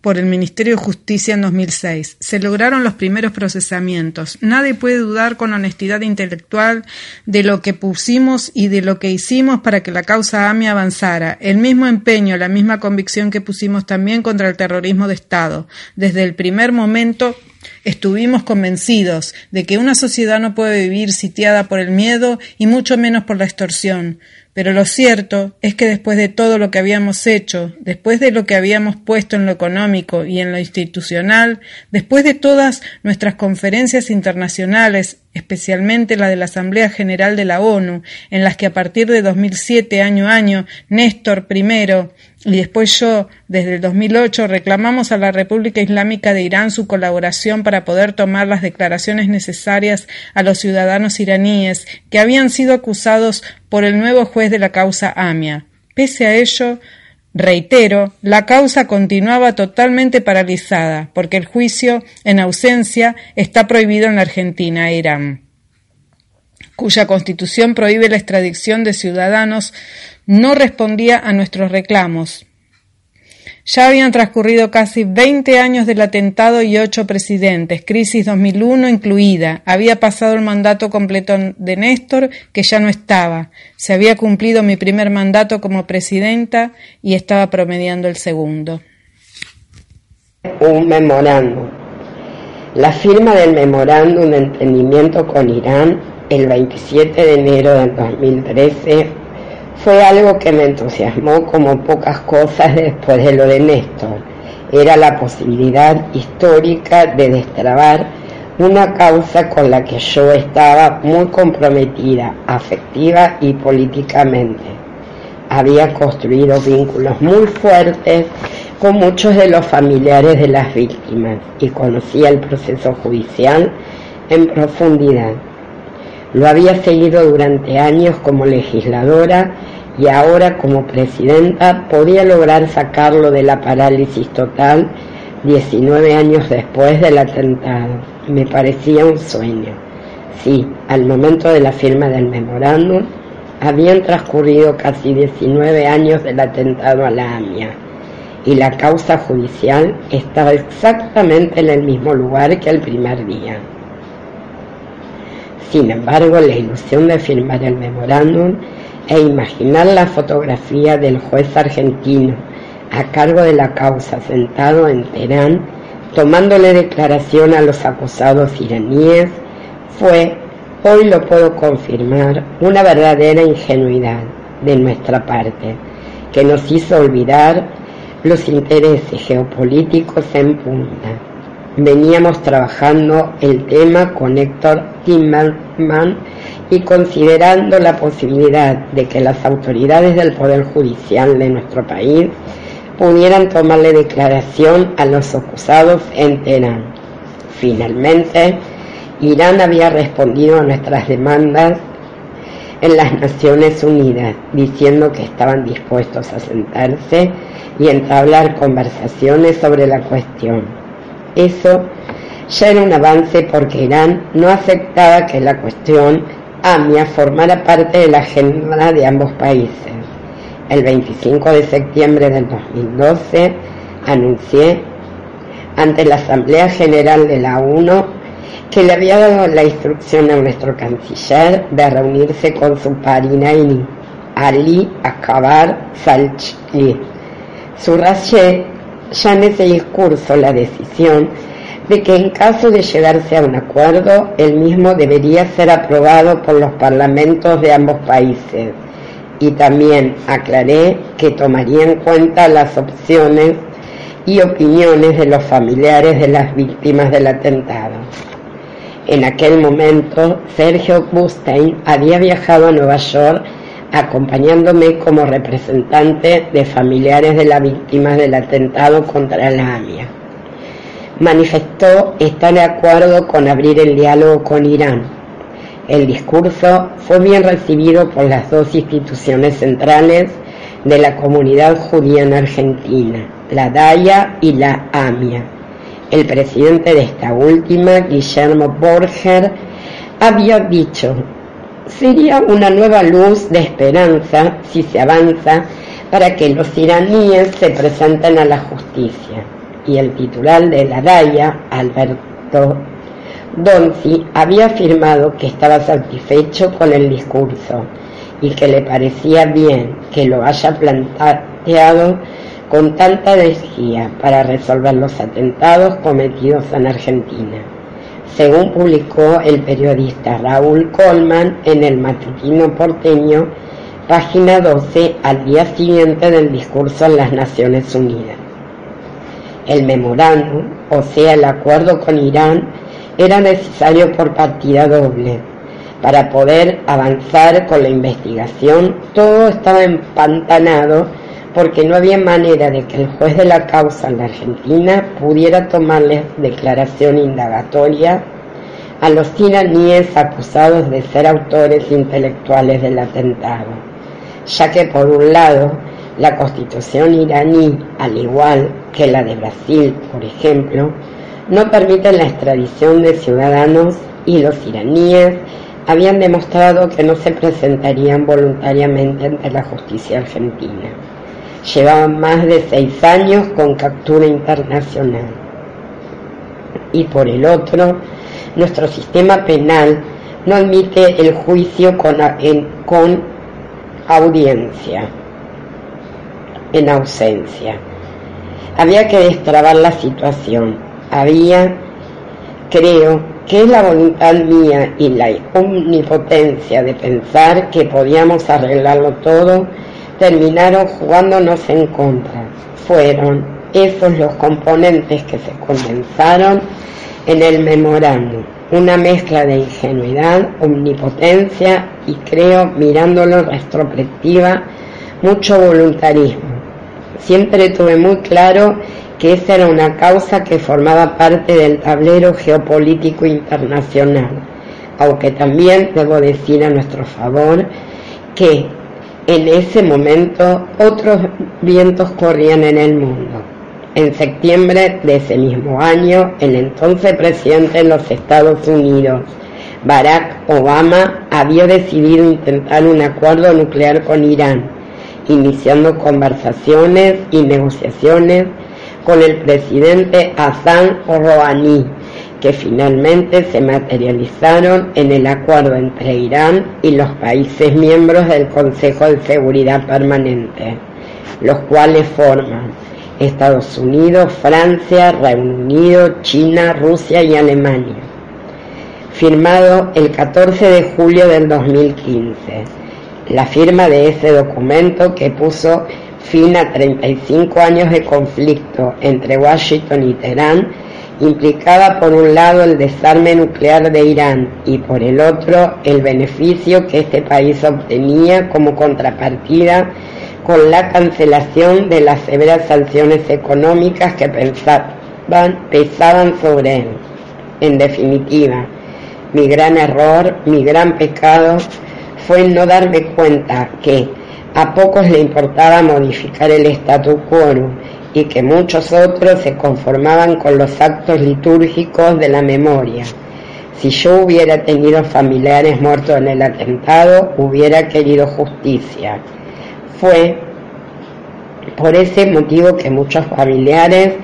por el Ministerio de Justicia en 2006. Se lograron los primeros procesamientos. Nadie puede dudar con honestidad intelectual de lo que pusimos y de lo que hicimos para que la causa AMI avanzara. El mismo empeño, la misma convicción que pusimos también contra el terrorismo de Estado. Desde el primer momento Estuvimos convencidos de que una sociedad no puede vivir sitiada por el miedo y mucho menos por la extorsión. Pero lo cierto es que después de todo lo que habíamos hecho, después de lo que habíamos puesto en lo económico y en lo institucional, después de todas nuestras conferencias internacionales, especialmente la de la Asamblea General de la ONU, en las que a partir de 2007 año a año Néstor primero y después yo, desde el 2008, reclamamos a la República Islámica de Irán su colaboración para poder tomar las declaraciones necesarias a los ciudadanos iraníes que habían sido acusados por el nuevo juez de la causa AMIA. Pese a ello, reitero, la causa continuaba totalmente paralizada, porque el juicio, en ausencia, está prohibido en la Argentina e Irán cuya constitución prohíbe la extradición de ciudadanos no respondía a nuestros reclamos. Ya habían transcurrido casi veinte años del atentado y ocho presidentes, crisis 2001 incluida. Había pasado el mandato completo de Néstor, que ya no estaba. Se había cumplido mi primer mandato como presidenta y estaba promediando el segundo. Un memorándum. La firma del memorándum de entendimiento con Irán el 27 de enero del 2013 fue algo que me entusiasmó como pocas cosas después de lo de Néstor. Era la posibilidad histórica de destrabar una causa con la que yo estaba muy comprometida, afectiva y políticamente. Había construido vínculos muy fuertes con muchos de los familiares de las víctimas y conocía el proceso judicial en profundidad. Lo había seguido durante años como legisladora y ahora como presidenta podía lograr sacarlo de la parálisis total 19 años después del atentado. Me parecía un sueño. Sí, al momento de la firma del memorándum habían transcurrido casi 19 años del atentado a la AMIA y la causa judicial estaba exactamente en el mismo lugar que el primer día. Sin embargo, la ilusión de firmar el memorándum e imaginar la fotografía del juez argentino a cargo de la causa sentado en Teherán, tomándole declaración a los acusados iraníes, fue, hoy lo puedo confirmar, una verdadera ingenuidad de nuestra parte, que nos hizo olvidar los intereses geopolíticos en punta. Veníamos trabajando el tema con Héctor Timmerman y considerando la posibilidad de que las autoridades del Poder Judicial de nuestro país pudieran tomarle declaración a los acusados en Teherán. Finalmente, Irán había respondido a nuestras demandas en las Naciones Unidas, diciendo que estaban dispuestos a sentarse y entablar conversaciones sobre la cuestión. Eso ya era un avance porque Irán no aceptaba que la cuestión AMIA formara parte de la agenda de ambos países. El 25 de septiembre del 2012 anuncié ante la Asamblea General de la ONU que le había dado la instrucción a nuestro canciller de reunirse con su parinaini, Ali Akbar Salchi. Subrayé ya en ese discurso la decisión de que en caso de llegarse a un acuerdo, el mismo debería ser aprobado por los parlamentos de ambos países. Y también aclaré que tomaría en cuenta las opciones y opiniones de los familiares de las víctimas del atentado. En aquel momento, Sergio Bustein había viajado a Nueva York acompañándome como representante de familiares de las víctimas del atentado contra la AMIA. Manifestó estar de acuerdo con abrir el diálogo con Irán. El discurso fue bien recibido por las dos instituciones centrales de la comunidad judía en Argentina, la DAIA y la AMIA. El presidente de esta última, Guillermo Borger, había dicho sería una nueva luz de esperanza si se avanza para que los iraníes se presenten a la justicia. Y el titular de la DAIA, Alberto Donzi, había afirmado que estaba satisfecho con el discurso y que le parecía bien que lo haya planteado con tanta energía para resolver los atentados cometidos en Argentina, según publicó el periodista Raúl Colman en el matutino porteño, página 12, al día siguiente del discurso en las Naciones Unidas. El memorándum, o sea, el acuerdo con Irán, era necesario por partida doble. Para poder avanzar con la investigación, todo estaba empantanado porque no había manera de que el juez de la causa en la Argentina pudiera tomarle declaración indagatoria a los iraníes acusados de ser autores intelectuales del atentado, ya que por un lado la constitución iraní, al igual que la de Brasil, por ejemplo, no permite la extradición de ciudadanos y los iraníes habían demostrado que no se presentarían voluntariamente ante la justicia argentina llevaban más de seis años con captura internacional. Y por el otro, nuestro sistema penal no admite el juicio con, con audiencia, en ausencia. Había que destrabar la situación. Había, creo, que la voluntad mía y la omnipotencia de pensar que podíamos arreglarlo todo terminaron jugándonos en contra. Fueron esos los componentes que se condensaron en el memorándum. Una mezcla de ingenuidad, omnipotencia y creo, mirándolo en retrospectiva, mucho voluntarismo. Siempre tuve muy claro que esa era una causa que formaba parte del tablero geopolítico internacional, aunque también debo decir a nuestro favor que en ese momento otros vientos corrían en el mundo. En septiembre de ese mismo año, el entonces presidente de los Estados Unidos, Barack Obama, había decidido intentar un acuerdo nuclear con Irán, iniciando conversaciones y negociaciones con el presidente Hassan Rouhani que finalmente se materializaron en el acuerdo entre Irán y los países miembros del Consejo de Seguridad Permanente, los cuales forman Estados Unidos, Francia, Reino Unido, China, Rusia y Alemania. Firmado el 14 de julio del 2015. La firma de ese documento que puso fin a 35 años de conflicto entre Washington y Teherán implicaba por un lado el desarme nuclear de Irán y por el otro el beneficio que este país obtenía como contrapartida con la cancelación de las severas sanciones económicas que pesaban sobre él. En definitiva, mi gran error, mi gran pecado fue no darme cuenta que a pocos le importaba modificar el statu quo y que muchos otros se conformaban con los actos litúrgicos de la memoria. Si yo hubiera tenido familiares muertos en el atentado, hubiera querido justicia. Fue por ese motivo que muchos familiares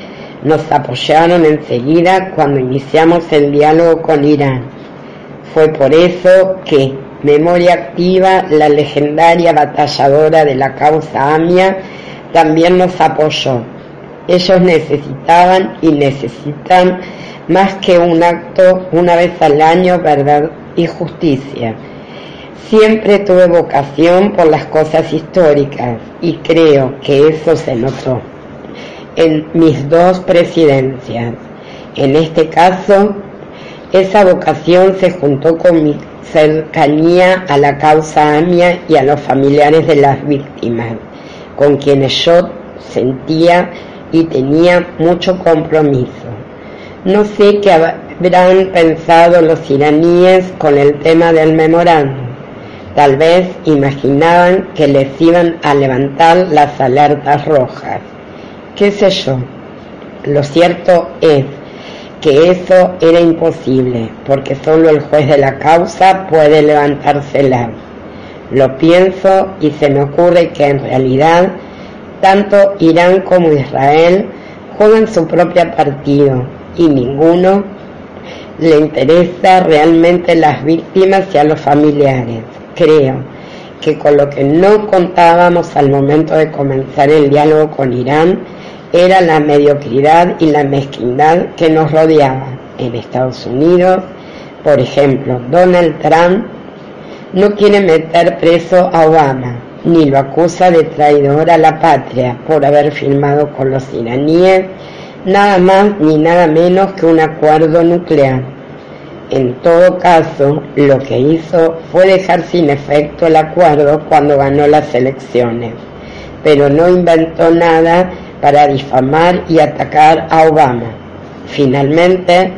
nos apoyaron enseguida cuando iniciamos el diálogo con Irán. Fue por eso que Memoria Activa, la legendaria batalladora de la causa AMIA, también nos apoyó ellos necesitaban y necesitan más que un acto una vez al año, verdad y justicia. Siempre tuve vocación por las cosas históricas y creo que eso se notó en mis dos presidencias. En este caso, esa vocación se juntó con mi cercanía a la causa AMIA y a los familiares de las víctimas, con quienes yo sentía y tenía mucho compromiso. No sé qué habrán pensado los iraníes con el tema del memorándum. Tal vez imaginaban que les iban a levantar las alertas rojas. ¿Qué sé yo? Lo cierto es que eso era imposible, porque solo el juez de la causa puede levantársela. Lo pienso y se me ocurre que en realidad tanto Irán como Israel juegan su propio partido y ninguno le interesa realmente las víctimas y a los familiares. Creo que con lo que no contábamos al momento de comenzar el diálogo con Irán era la mediocridad y la mezquindad que nos rodeaba. En Estados Unidos, por ejemplo, Donald Trump no quiere meter preso a Obama, ni lo acusa de traidor a la patria por haber firmado con los iraníes nada más ni nada menos que un acuerdo nuclear. En todo caso, lo que hizo fue dejar sin efecto el acuerdo cuando ganó las elecciones, pero no inventó nada para difamar y atacar a Obama. Finalmente,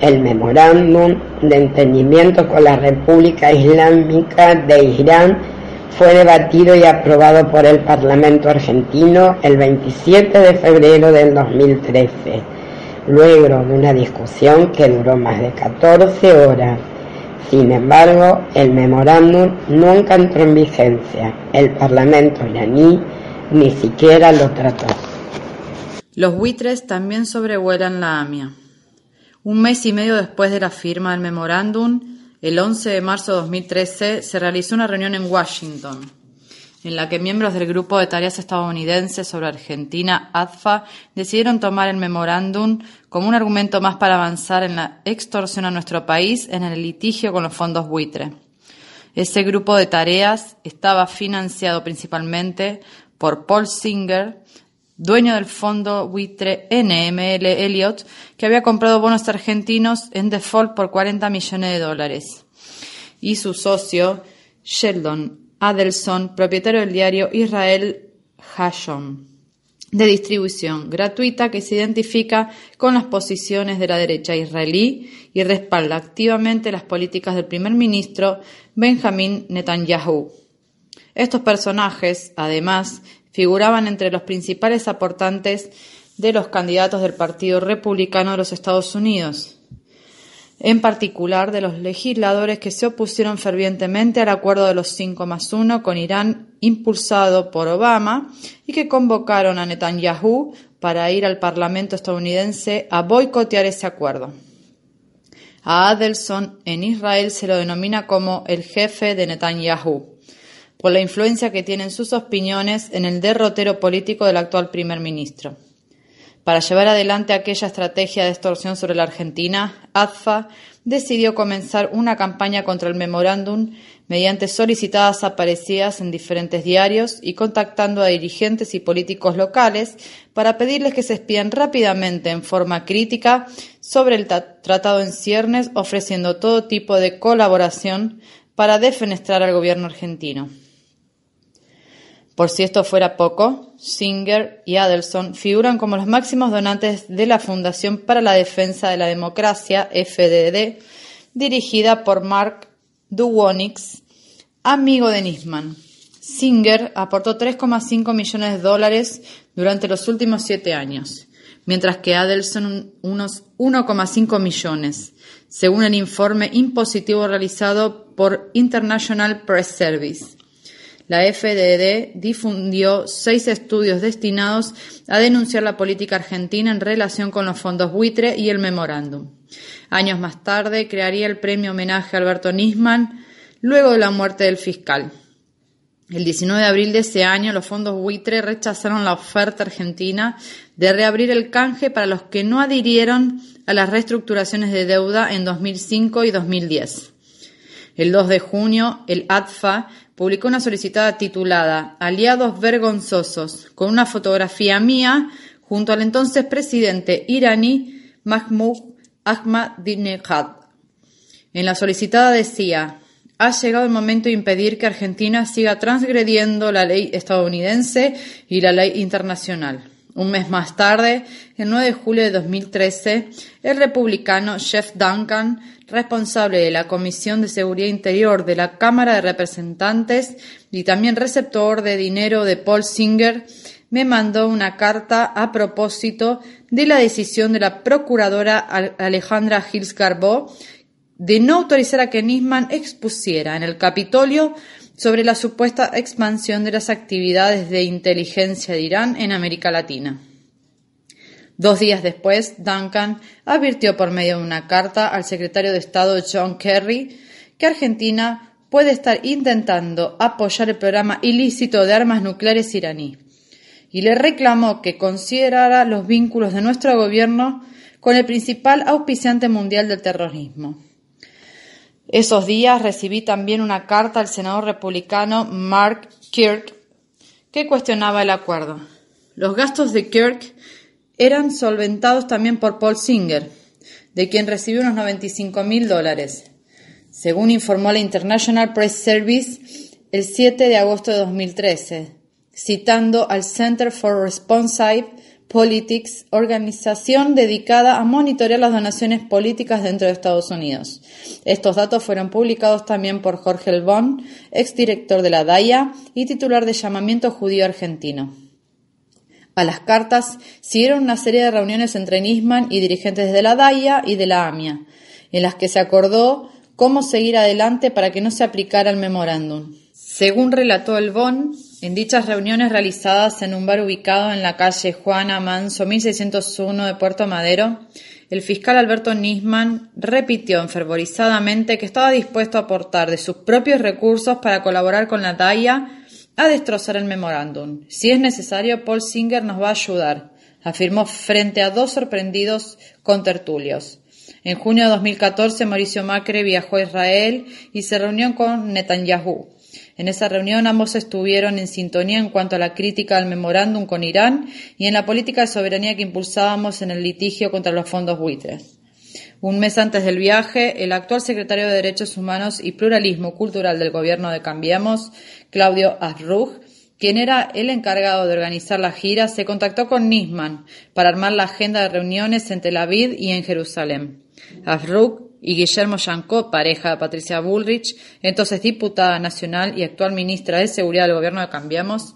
el memorándum de entendimiento con la República Islámica de Irán fue debatido y aprobado por el Parlamento argentino el 27 de febrero del 2013, luego de una discusión que duró más de 14 horas. Sin embargo, el memorándum nunca entró en vigencia. El Parlamento iraní ni siquiera lo trató. Los buitres también sobrevuelan la AMIA. Un mes y medio después de la firma del memorándum, el 11 de marzo de 2013 se realizó una reunión en Washington, en la que miembros del Grupo de Tareas Estadounidenses sobre Argentina, ADFA, decidieron tomar el memorándum como un argumento más para avanzar en la extorsión a nuestro país en el litigio con los fondos buitre. Ese grupo de tareas estaba financiado principalmente por Paul Singer, dueño del fondo buitre NML Elliott, que había comprado bonos argentinos en default por 40 millones de dólares, y su socio, Sheldon Adelson, propietario del diario Israel Hashon, de distribución gratuita que se identifica con las posiciones de la derecha israelí y respalda activamente las políticas del primer ministro Benjamin Netanyahu. Estos personajes, además, figuraban entre los principales aportantes de los candidatos del Partido Republicano de los Estados Unidos, en particular de los legisladores que se opusieron fervientemente al acuerdo de los 5 más 1 con Irán impulsado por Obama y que convocaron a Netanyahu para ir al Parlamento estadounidense a boicotear ese acuerdo. A Adelson en Israel se lo denomina como el jefe de Netanyahu por la influencia que tienen sus opiniones en el derrotero político del actual primer ministro. Para llevar adelante aquella estrategia de extorsión sobre la Argentina, ADFA decidió comenzar una campaña contra el memorándum mediante solicitadas aparecidas en diferentes diarios y contactando a dirigentes y políticos locales para pedirles que se espían rápidamente en forma crítica sobre el tratado en ciernes, ofreciendo todo tipo de colaboración para defenestrar al gobierno argentino. Por si esto fuera poco, Singer y Adelson figuran como los máximos donantes de la Fundación para la Defensa de la Democracia, FDD, dirigida por Mark Duwonix, amigo de Nisman. Singer aportó 3,5 millones de dólares durante los últimos siete años, mientras que Adelson unos 1,5 millones, según el informe impositivo realizado por International Press Service la FDD difundió seis estudios destinados a denunciar la política argentina en relación con los fondos buitre y el memorándum. Años más tarde crearía el premio homenaje a Alberto Nisman luego de la muerte del fiscal. El 19 de abril de ese año, los fondos buitre rechazaron la oferta argentina de reabrir el canje para los que no adhirieron a las reestructuraciones de deuda en 2005 y 2010. El 2 de junio, el ADFA publicó una solicitada titulada Aliados vergonzosos, con una fotografía mía junto al entonces presidente iraní Mahmoud Ahmadinejad. En la solicitada decía, ha llegado el momento de impedir que Argentina siga transgrediendo la ley estadounidense y la ley internacional. Un mes más tarde, el 9 de julio de 2013, el republicano Jeff Duncan responsable de la Comisión de Seguridad Interior de la Cámara de Representantes y también receptor de dinero de Paul Singer, me mandó una carta a propósito de la decisión de la procuradora Alejandra Gils Garbo de no autorizar a que Nisman expusiera en el Capitolio sobre la supuesta expansión de las actividades de inteligencia de Irán en América Latina. Dos días después, Duncan advirtió por medio de una carta al secretario de Estado John Kerry que Argentina puede estar intentando apoyar el programa ilícito de armas nucleares iraní y le reclamó que considerara los vínculos de nuestro gobierno con el principal auspiciante mundial del terrorismo. Esos días recibí también una carta al senador republicano Mark Kirk que cuestionaba el acuerdo. Los gastos de Kirk eran solventados también por Paul Singer, de quien recibió unos 95 mil dólares, según informó la International Press Service el 7 de agosto de 2013 citando al Center for Responsive Politics, organización dedicada a monitorear las donaciones políticas dentro de Estados Unidos. Estos datos fueron publicados también por Jorge Elbón, exdirector de la DAIA y titular de llamamiento judío argentino. A las cartas siguieron una serie de reuniones entre Nisman y dirigentes de la DAIA y de la AMIA, en las que se acordó cómo seguir adelante para que no se aplicara el memorándum. Según relató el Bon, en dichas reuniones realizadas en un bar ubicado en la calle Juana Manso 1601 de Puerto Madero, el fiscal Alberto Nisman repitió enfervorizadamente que estaba dispuesto a aportar de sus propios recursos para colaborar con la DAIA a destrozar el memorándum. Si es necesario, Paul Singer nos va a ayudar, afirmó frente a dos sorprendidos contertulios. En junio de 2014, Mauricio Macri viajó a Israel y se reunió con Netanyahu en esa reunión ambos estuvieron en sintonía en cuanto a la crítica al memorándum con Irán y en la política de soberanía que impulsábamos en el litigio contra los fondos buitres. Un mes antes del viaje, el actual secretario de Derechos Humanos y Pluralismo Cultural del gobierno de Cambiemos, Claudio Asrug, quien era el encargado de organizar la gira, se contactó con Nisman para armar la agenda de reuniones en Tel Aviv y en Jerusalén. Asrug y Guillermo Yancó, pareja de Patricia Bullrich, entonces diputada nacional y actual ministra de Seguridad del gobierno de Cambiamos,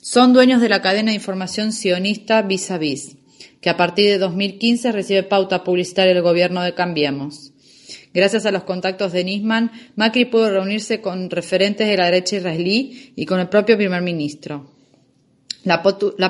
son dueños de la cadena de información sionista Vis Vis, que a partir de 2015 recibe pauta publicitaria del gobierno de Cambiemos. Gracias a los contactos de Nisman, Macri pudo reunirse con referentes de la derecha israelí y con el propio primer ministro. La,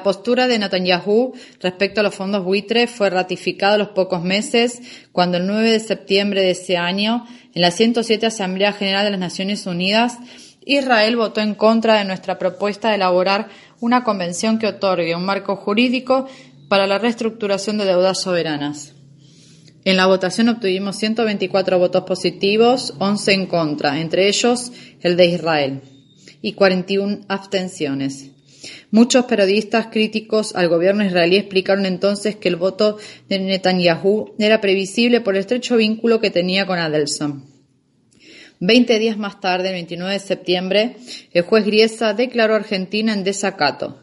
postura de Netanyahu respecto a los fondos buitre fue ratificada los pocos meses cuando el 9 de septiembre de ese año, en la 107 Asamblea General de las Naciones Unidas, Israel votó en contra de nuestra propuesta de elaborar una convención que otorgue un marco jurídico para la reestructuración de deudas soberanas. En la votación obtuvimos 124 votos positivos, 11 en contra, entre ellos el de Israel, y 41 abstenciones. Muchos periodistas críticos al gobierno israelí explicaron entonces que el voto de Netanyahu era previsible por el estrecho vínculo que tenía con Adelson. Veinte días más tarde, el 29 de septiembre, el juez Griesa declaró a Argentina en desacato.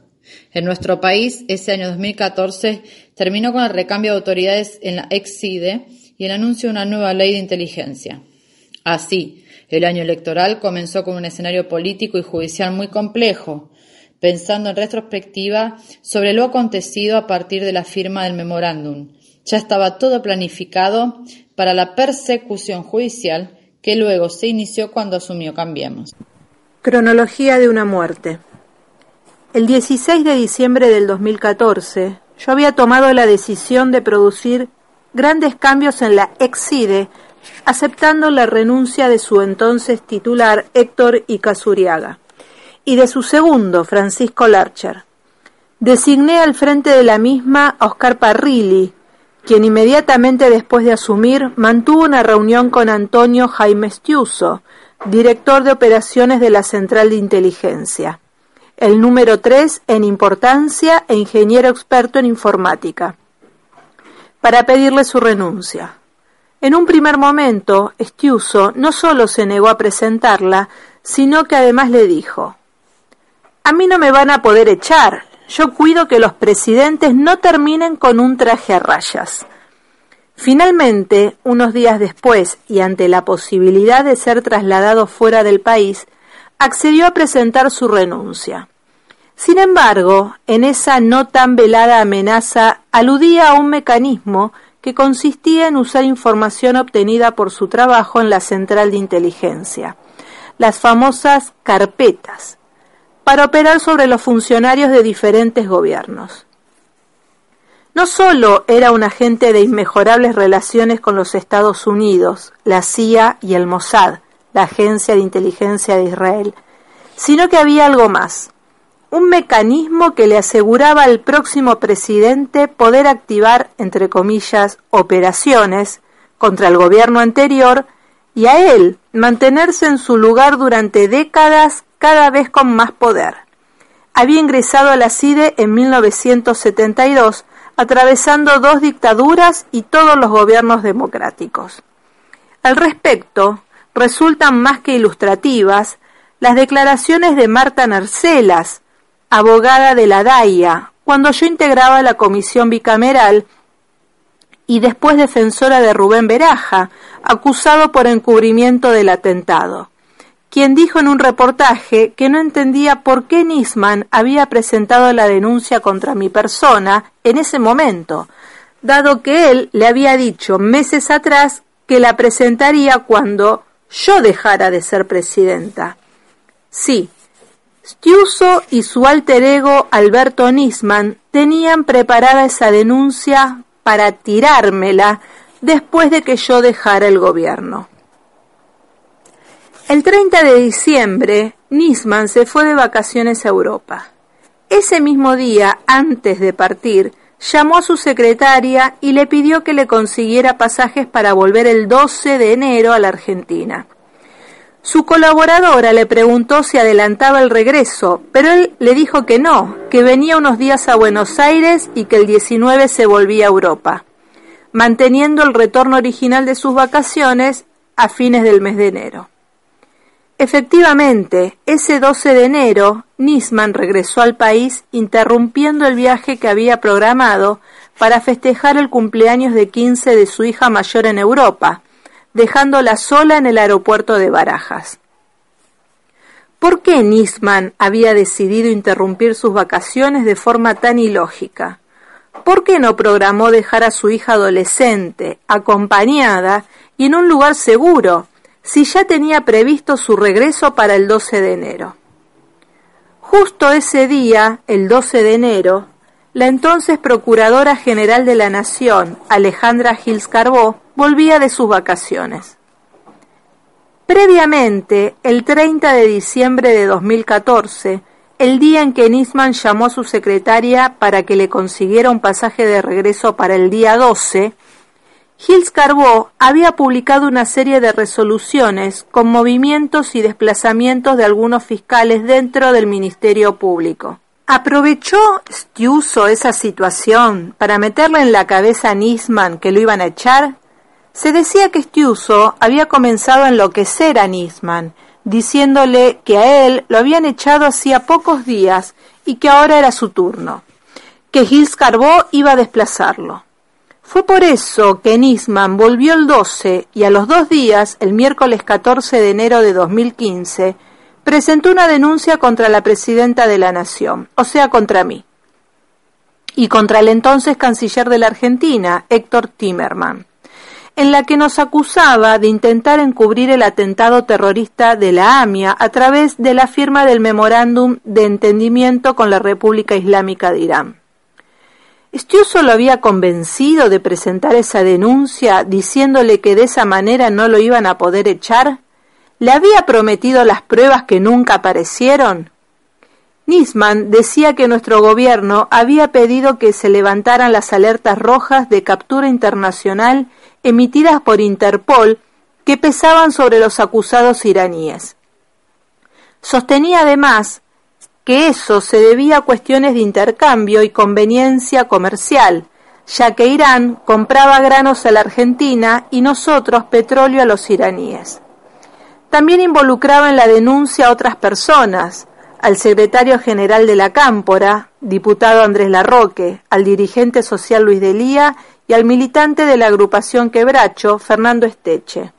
En nuestro país, ese año 2014 terminó con el recambio de autoridades en la ex-CIDE y el anuncio de una nueva ley de inteligencia. Así, el año electoral comenzó con un escenario político y judicial muy complejo, pensando en retrospectiva sobre lo acontecido a partir de la firma del memorándum. Ya estaba todo planificado para la persecución judicial que luego se inició cuando asumió Cambiemos. Cronología de una muerte. El 16 de diciembre del 2014, yo había tomado la decisión de producir grandes cambios en la Exide, aceptando la renuncia de su entonces titular Héctor Icazuriaga y de su segundo, Francisco Larcher. Designé al frente de la misma a Oscar Parrilli, quien inmediatamente después de asumir mantuvo una reunión con Antonio Jaime Stiuso, director de operaciones de la Central de Inteligencia, el número tres en importancia e ingeniero experto en informática, para pedirle su renuncia. En un primer momento, Stiuso no solo se negó a presentarla, sino que además le dijo a mí no me van a poder echar. Yo cuido que los presidentes no terminen con un traje a rayas. Finalmente, unos días después, y ante la posibilidad de ser trasladado fuera del país, accedió a presentar su renuncia. Sin embargo, en esa no tan velada amenaza aludía a un mecanismo que consistía en usar información obtenida por su trabajo en la central de inteligencia, las famosas carpetas, para operar sobre los funcionarios de diferentes gobiernos. No solo era un agente de inmejorables relaciones con los Estados Unidos, la CIA y el Mossad, la Agencia de Inteligencia de Israel, sino que había algo más, un mecanismo que le aseguraba al próximo presidente poder activar, entre comillas, operaciones contra el gobierno anterior y a él mantenerse en su lugar durante décadas cada vez con más poder. Había ingresado a la CIDE en 1972 atravesando dos dictaduras y todos los gobiernos democráticos. Al respecto, resultan más que ilustrativas las declaraciones de Marta Narcelas, abogada de la DAIA, cuando yo integraba la comisión bicameral y después defensora de Rubén Beraja, acusado por encubrimiento del atentado quien dijo en un reportaje que no entendía por qué Nisman había presentado la denuncia contra mi persona en ese momento, dado que él le había dicho meses atrás que la presentaría cuando yo dejara de ser presidenta. Sí, Stiuso y su alter ego Alberto Nisman tenían preparada esa denuncia para tirármela después de que yo dejara el gobierno. El 30 de diciembre, Nisman se fue de vacaciones a Europa. Ese mismo día, antes de partir, llamó a su secretaria y le pidió que le consiguiera pasajes para volver el 12 de enero a la Argentina. Su colaboradora le preguntó si adelantaba el regreso, pero él le dijo que no, que venía unos días a Buenos Aires y que el 19 se volvía a Europa, manteniendo el retorno original de sus vacaciones a fines del mes de enero. Efectivamente, ese 12 de enero, Nisman regresó al país interrumpiendo el viaje que había programado para festejar el cumpleaños de 15 de su hija mayor en Europa, dejándola sola en el aeropuerto de Barajas. ¿Por qué Nisman había decidido interrumpir sus vacaciones de forma tan ilógica? ¿Por qué no programó dejar a su hija adolescente, acompañada y en un lugar seguro, si ya tenía previsto su regreso para el 12 de enero. Justo ese día, el 12 de enero, la entonces Procuradora General de la Nación, Alejandra Gils Carbó, volvía de sus vacaciones. Previamente, el 30 de diciembre de 2014, el día en que Nisman llamó a su secretaria para que le consiguiera un pasaje de regreso para el día 12, Gilles Carbó había publicado una serie de resoluciones con movimientos y desplazamientos de algunos fiscales dentro del Ministerio Público. ¿Aprovechó Stiuso esa situación para meterle en la cabeza a Nisman que lo iban a echar? Se decía que Stiuso había comenzado a enloquecer a Nisman, diciéndole que a él lo habían echado hacía pocos días y que ahora era su turno, que Gilles Carbó iba a desplazarlo. Fue por eso que Nisman volvió el 12 y a los dos días, el miércoles 14 de enero de 2015, presentó una denuncia contra la presidenta de la Nación, o sea, contra mí, y contra el entonces canciller de la Argentina, Héctor Timerman, en la que nos acusaba de intentar encubrir el atentado terrorista de la AMIA a través de la firma del memorándum de entendimiento con la República Islámica de Irán. Stiuso lo había convencido de presentar esa denuncia diciéndole que de esa manera no lo iban a poder echar. ¿Le había prometido las pruebas que nunca aparecieron? Nisman decía que nuestro gobierno había pedido que se levantaran las alertas rojas de captura internacional emitidas por Interpol que pesaban sobre los acusados iraníes. Sostenía además que eso se debía a cuestiones de intercambio y conveniencia comercial, ya que Irán compraba granos a la Argentina y nosotros petróleo a los iraníes. También involucraba en la denuncia a otras personas, al secretario general de la Cámpora, diputado Andrés Larroque, al dirigente social Luis Delía y al militante de la agrupación Quebracho, Fernando Esteche.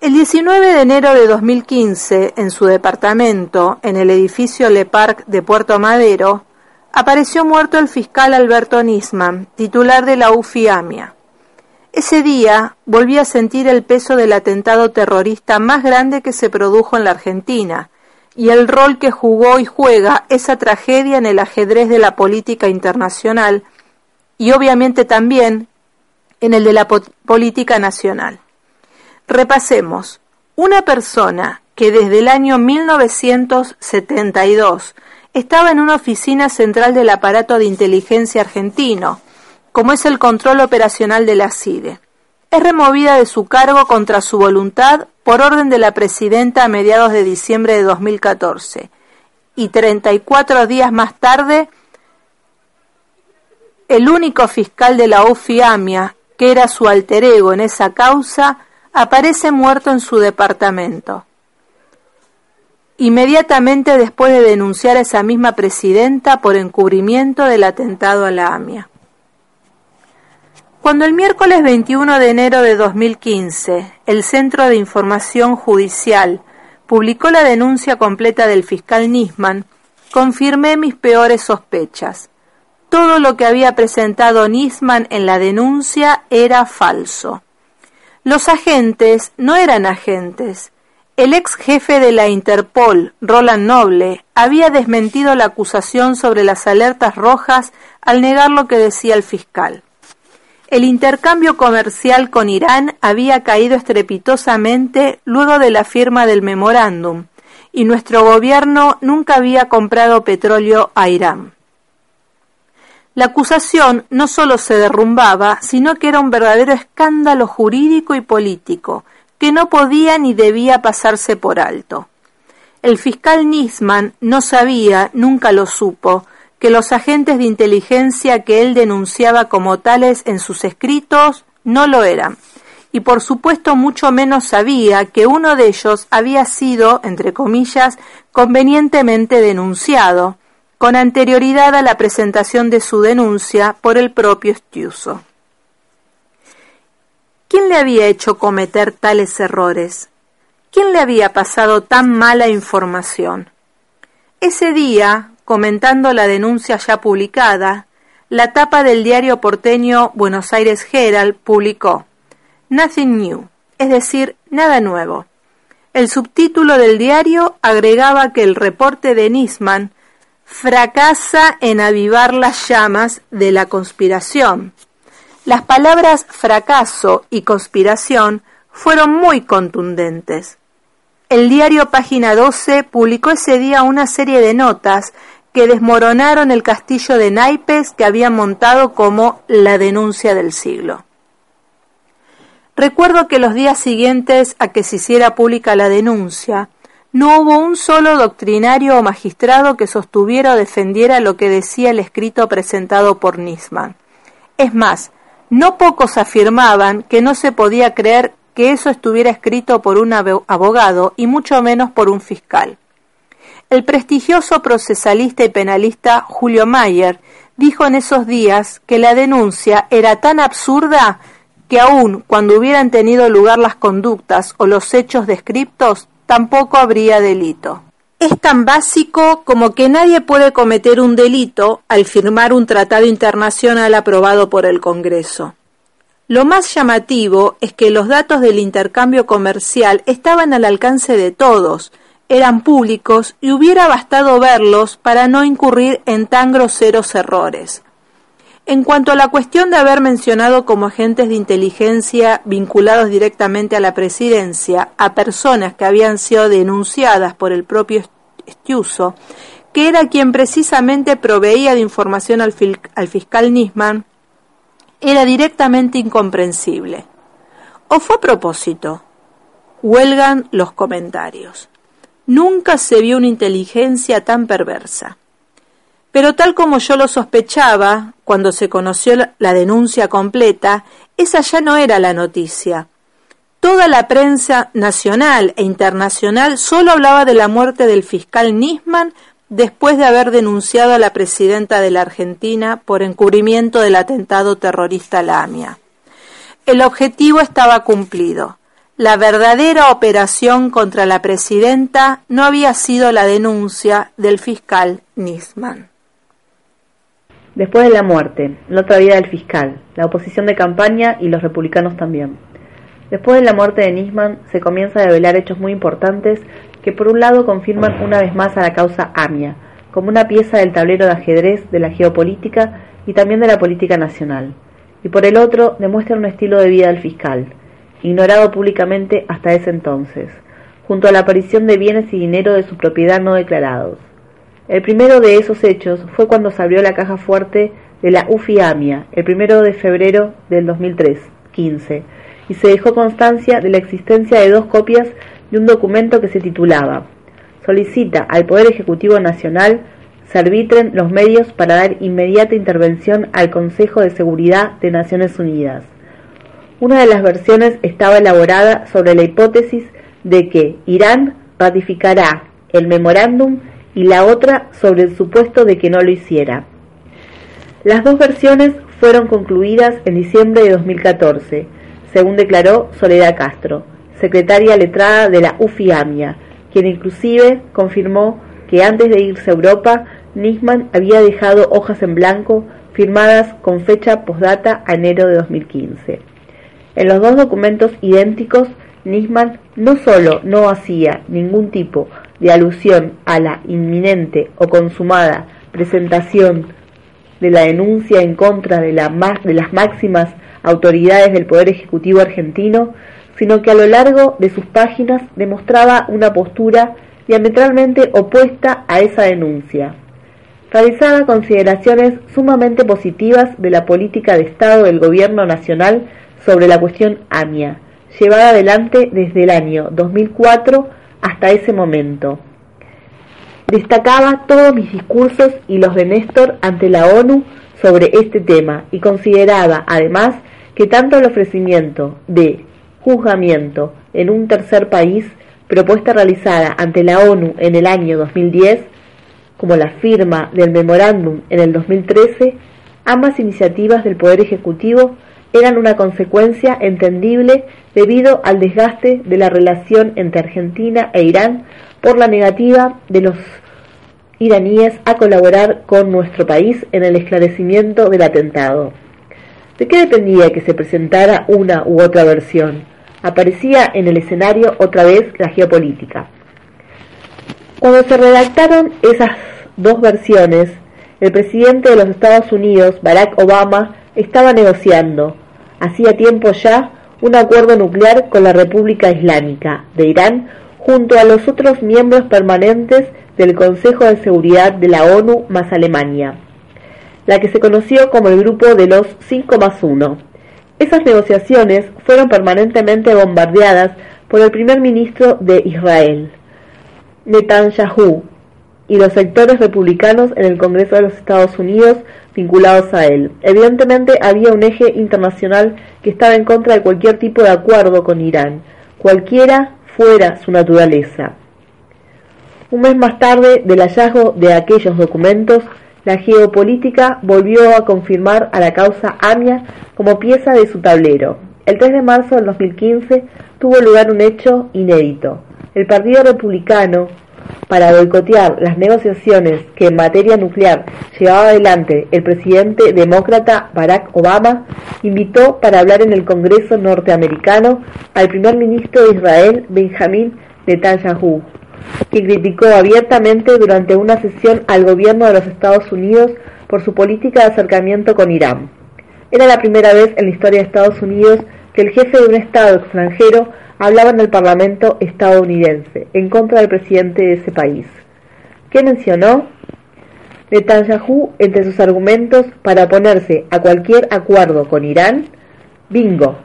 El 19 de enero de 2015, en su departamento, en el edificio Le Parc de Puerto Madero, apareció muerto el fiscal Alberto Nisman, titular de la UFIAMIA. Ese día volví a sentir el peso del atentado terrorista más grande que se produjo en la Argentina y el rol que jugó y juega esa tragedia en el ajedrez de la política internacional y obviamente también en el de la política nacional. Repasemos. Una persona que desde el año 1972 estaba en una oficina central del aparato de inteligencia argentino, como es el control operacional de la CIDE. Es removida de su cargo contra su voluntad por orden de la presidenta a mediados de diciembre de 2014 y 34 días más tarde el único fiscal de la UFIAMIA, que era su alter ego en esa causa, aparece muerto en su departamento. Inmediatamente después de denunciar a esa misma presidenta por encubrimiento del atentado a la AMIA. Cuando el miércoles 21 de enero de 2015 el Centro de Información Judicial publicó la denuncia completa del fiscal Nisman, confirmé mis peores sospechas. Todo lo que había presentado Nisman en la denuncia era falso. Los agentes no eran agentes. El ex jefe de la Interpol, Roland Noble, había desmentido la acusación sobre las alertas rojas al negar lo que decía el fiscal. El intercambio comercial con Irán había caído estrepitosamente luego de la firma del memorándum, y nuestro gobierno nunca había comprado petróleo a Irán. La acusación no solo se derrumbaba, sino que era un verdadero escándalo jurídico y político, que no podía ni debía pasarse por alto. El fiscal Nisman no sabía, nunca lo supo, que los agentes de inteligencia que él denunciaba como tales en sus escritos no lo eran, y por supuesto mucho menos sabía que uno de ellos había sido, entre comillas, convenientemente denunciado, con anterioridad a la presentación de su denuncia por el propio Estiuso. ¿Quién le había hecho cometer tales errores? ¿Quién le había pasado tan mala información? Ese día, comentando la denuncia ya publicada, la tapa del diario porteño Buenos Aires Herald publicó Nothing New, es decir, nada nuevo. El subtítulo del diario agregaba que el reporte de Nisman fracasa en avivar las llamas de la conspiración. Las palabras fracaso y conspiración fueron muy contundentes. El diario Página 12 publicó ese día una serie de notas que desmoronaron el castillo de naipes que habían montado como la denuncia del siglo. Recuerdo que los días siguientes a que se hiciera pública la denuncia, no hubo un solo doctrinario o magistrado que sostuviera o defendiera lo que decía el escrito presentado por Nisman. Es más, no pocos afirmaban que no se podía creer que eso estuviera escrito por un abogado y mucho menos por un fiscal. El prestigioso procesalista y penalista Julio Mayer dijo en esos días que la denuncia era tan absurda que aun cuando hubieran tenido lugar las conductas o los hechos descriptos, tampoco habría delito. Es tan básico como que nadie puede cometer un delito al firmar un tratado internacional aprobado por el Congreso. Lo más llamativo es que los datos del intercambio comercial estaban al alcance de todos, eran públicos y hubiera bastado verlos para no incurrir en tan groseros errores. En cuanto a la cuestión de haber mencionado como agentes de inteligencia vinculados directamente a la presidencia a personas que habían sido denunciadas por el propio Estiuso, que era quien precisamente proveía de información al, al fiscal Nisman, era directamente incomprensible. ¿O fue a propósito? Huelgan los comentarios. Nunca se vio una inteligencia tan perversa. Pero tal como yo lo sospechaba, cuando se conoció la denuncia completa, esa ya no era la noticia. Toda la prensa nacional e internacional solo hablaba de la muerte del fiscal Nisman después de haber denunciado a la presidenta de la Argentina por encubrimiento del atentado terrorista a la AMIA. El objetivo estaba cumplido. la verdadera operación contra la presidenta no había sido la denuncia del fiscal Nisman. Después de la muerte, la otra vida del fiscal, la oposición de campaña y los republicanos también. Después de la muerte de Nisman, se comienza a develar hechos muy importantes que por un lado confirman una vez más a la causa AMIA, como una pieza del tablero de ajedrez de la geopolítica y también de la política nacional, y por el otro demuestran un estilo de vida del fiscal, ignorado públicamente hasta ese entonces, junto a la aparición de bienes y dinero de su propiedad no declarados. El primero de esos hechos fue cuando se abrió la caja fuerte de la UFIAMIA el primero de febrero del 2003, 15, y se dejó constancia de la existencia de dos copias de un documento que se titulaba Solicita al Poder Ejecutivo Nacional se arbitren los medios para dar inmediata intervención al Consejo de Seguridad de Naciones Unidas. Una de las versiones estaba elaborada sobre la hipótesis de que Irán ratificará el memorándum y la otra sobre el supuesto de que no lo hiciera. Las dos versiones fueron concluidas en diciembre de 2014, según declaró Soledad Castro, secretaria letrada de la UFIAMIA, quien inclusive confirmó que antes de irse a Europa, Nisman había dejado hojas en blanco firmadas con fecha postdata a enero de 2015. En los dos documentos idénticos, Nisman no solo no hacía ningún tipo de alusión a la inminente o consumada presentación de la denuncia en contra de, la, de las máximas autoridades del Poder Ejecutivo argentino, sino que a lo largo de sus páginas demostraba una postura diametralmente opuesta a esa denuncia. Realizaba consideraciones sumamente positivas de la política de Estado del Gobierno Nacional sobre la cuestión AMIA, llevada adelante desde el año 2004 hasta ese momento. Destacaba todos mis discursos y los de Néstor ante la ONU sobre este tema y consideraba además que tanto el ofrecimiento de juzgamiento en un tercer país, propuesta realizada ante la ONU en el año 2010, como la firma del memorándum en el 2013, ambas iniciativas del Poder Ejecutivo eran una consecuencia entendible debido al desgaste de la relación entre Argentina e Irán por la negativa de los iraníes a colaborar con nuestro país en el esclarecimiento del atentado. ¿De qué dependía que se presentara una u otra versión? Aparecía en el escenario otra vez la geopolítica. Cuando se redactaron esas dos versiones, el presidente de los Estados Unidos, Barack Obama, estaba negociando, hacía tiempo ya, un acuerdo nuclear con la República Islámica de Irán junto a los otros miembros permanentes del Consejo de Seguridad de la ONU más Alemania, la que se conoció como el grupo de los 5 más 1. Esas negociaciones fueron permanentemente bombardeadas por el primer ministro de Israel, Netanyahu, y los sectores republicanos en el Congreso de los Estados Unidos vinculados a él. Evidentemente había un eje internacional que estaba en contra de cualquier tipo de acuerdo con Irán, cualquiera fuera su naturaleza. Un mes más tarde del hallazgo de aquellos documentos, la geopolítica volvió a confirmar a la causa AMIA como pieza de su tablero. El 3 de marzo del 2015 tuvo lugar un hecho inédito. El Partido Republicano, para boicotear las negociaciones que en materia nuclear llevaba adelante el presidente demócrata Barack Obama, invitó para hablar en el Congreso norteamericano al primer ministro de Israel, Benjamin Netanyahu, quien criticó abiertamente durante una sesión al gobierno de los Estados Unidos por su política de acercamiento con Irán. Era la primera vez en la historia de Estados Unidos que el jefe de un Estado extranjero hablaba en el Parlamento estadounidense en contra del presidente de ese país. ¿Qué mencionó? Netanyahu, entre sus argumentos para oponerse a cualquier acuerdo con Irán, bingo,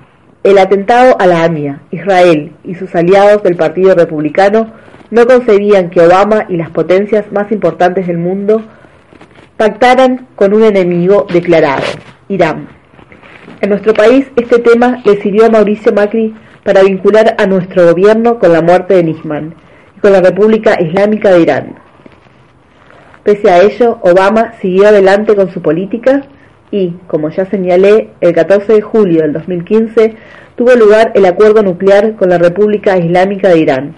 el atentado a la AMIA, Israel y sus aliados del Partido Republicano no concebían que Obama y las potencias más importantes del mundo pactaran con un enemigo declarado, Irán. En nuestro país este tema le sirvió a Mauricio Macri para vincular a nuestro gobierno con la muerte de Nisman y con la República Islámica de Irán. Pese a ello, Obama siguió adelante con su política. y, como ya señalé, el 14 de julio del 2015 tuvo lugar el acuerdo nuclear con la República Islámica de Irán,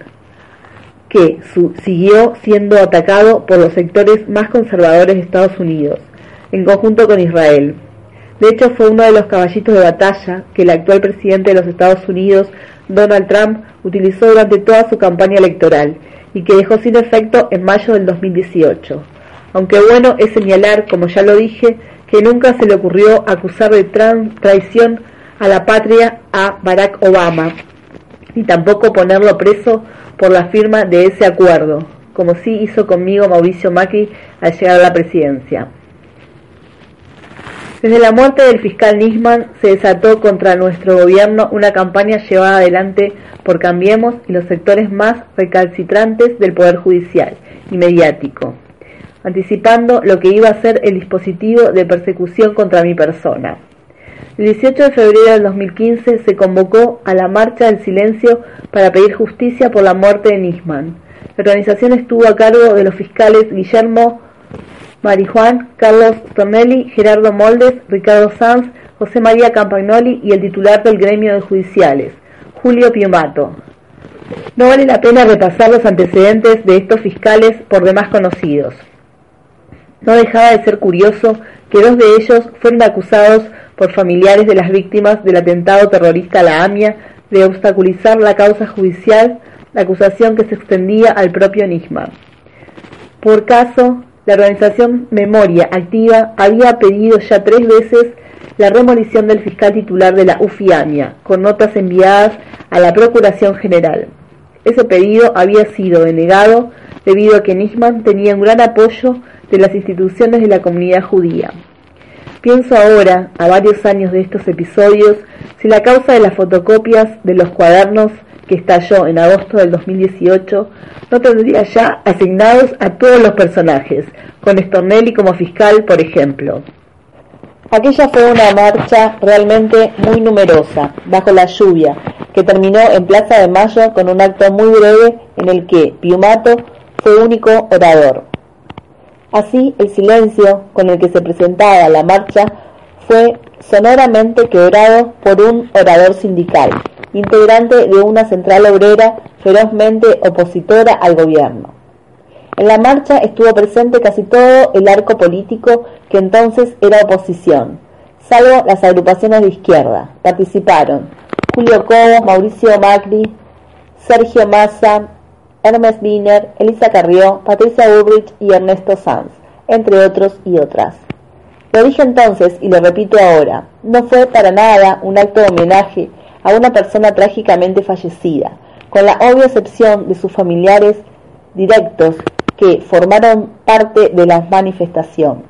que siguió siendo atacado por los sectores más conservadores de Estados Unidos, en conjunto con Israel. De hecho, fue uno de los caballitos de batalla que el actual presidente de los Estados Unidos, Donald Trump, utilizó durante toda su campaña electoral y que dejó sin efecto en mayo del 2018. Aunque bueno es señalar, como ya lo dije, que nunca se le ocurrió acusar de traición a la patria a Barack Obama, ni tampoco ponerlo preso por la firma de ese acuerdo, como sí hizo conmigo Mauricio Macri al llegar a la presidencia. Desde la muerte del fiscal Nisman se desató contra nuestro gobierno una campaña llevada adelante por Cambiemos y los sectores más recalcitrantes del Poder Judicial y mediático, anticipando lo que iba a ser el dispositivo de persecución contra mi persona. El 18 de febrero del 2015 se convocó a la Marcha del Silencio para pedir justicia por la muerte de Nisman. La organización estuvo a cargo de los fiscales Guillermo Marijuán, Carlos Tonelli, Gerardo Moldes, Ricardo Sanz, José María Campagnoli y el titular del gremio de judiciales, Julio Piumato. No vale la pena repasar los antecedentes de estos fiscales por demás conocidos. No dejaba de ser curioso que dos de ellos fueron acusados por familiares de las víctimas del atentado terrorista a la AMIA de obstaculizar la causa judicial, la acusación que se extendía al propio Nisman. Por caso, la organización Memoria Activa había pedido ya tres veces la remolición del fiscal titular de la UFIAMIA, con notas enviadas a la Procuración General. Ese pedido había sido denegado debido a que Nisman tenía un gran apoyo de las instituciones de la comunidad judía. Pienso ahora, a varios años de estos episodios, si la causa de las fotocopias de los cuadernos que estalló en agosto del 2018, no tendría ya asignados a todos los personajes, con Stornelli como fiscal, por ejemplo. Aquella fue una marcha realmente muy numerosa, bajo la lluvia, que terminó en Plaza de Mayo con un acto muy breve en el que Piumato fue único orador. Así, el silencio con el que se presentaba la marcha fue sonoramente quebrado por un orador sindical, integrante de una central obrera ferozmente opositora al gobierno. En la marcha estuvo presente casi todo el arco político que entonces era oposición, salvo las agrupaciones de izquierda. Participaron Julio Cobos, Mauricio Macri, Sergio Massa, Hermes Wiener, Elisa Carrió, Patricia Ulrich y Ernesto Sanz, entre otros y otras. Lo dije entonces y lo repito ahora, no fue para nada un acto de homenaje a una persona trágicamente fallecida, con la obvia excepción de sus familiares directos que formaron parte de la manifestación.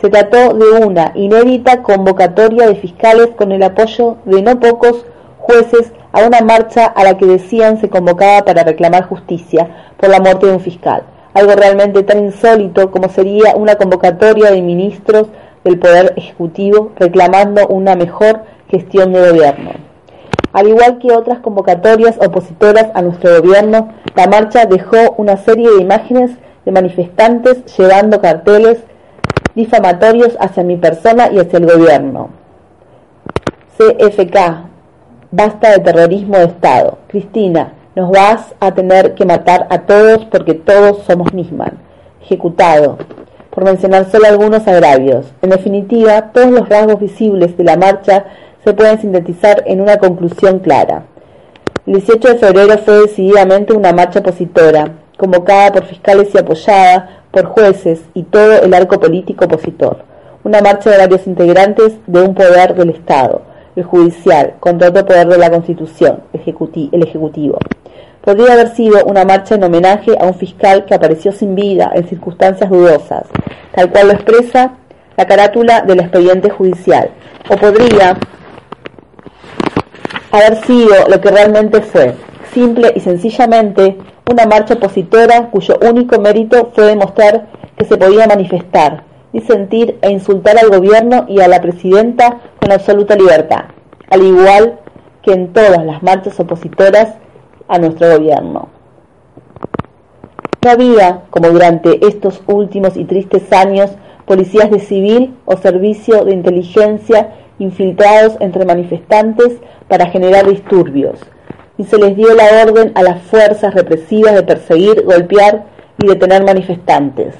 Se trató de una inédita convocatoria de fiscales con el apoyo de no pocos jueces a una marcha a la que decían se convocaba para reclamar justicia por la muerte de un fiscal, algo realmente tan insólito como sería una convocatoria de ministros del Poder Ejecutivo reclamando una mejor gestión de gobierno. Al igual que otras convocatorias opositoras a nuestro gobierno, la marcha dejó una serie de imágenes de manifestantes llevando carteles difamatorios hacia mi persona y hacia el gobierno. CFK, basta de terrorismo de Estado. Cristina, nos vas a tener que matar a todos porque todos somos Nisman. Ejecutado, por mencionar solo algunos agravios. En definitiva, todos los rasgos visibles de la marcha se pueden sintetizar en una conclusión clara. El 18 de febrero fue decididamente una marcha opositora, convocada por fiscales y apoyada por jueces y todo el arco político opositor. Una marcha de varios integrantes de un poder del Estado, el judicial, contra otro poder de la Constitución, el Ejecutivo. Podría haber sido una marcha en homenaje a un fiscal que apareció sin vida en circunstancias dudosas, tal cual lo expresa la carátula del expediente judicial. O podría haber sido lo que realmente fue, simple y sencillamente una marcha opositora cuyo único mérito fue demostrar que se podía manifestar, disentir e insultar al gobierno y a la presidenta con absoluta libertad, al igual que en todas las marchas opositoras a nuestro gobierno. No había, como durante estos últimos y tristes años, policías de civil o servicio de inteligencia infiltrados entre manifestantes para generar disturbios, y se les dio la orden a las fuerzas represivas de perseguir, golpear y detener manifestantes,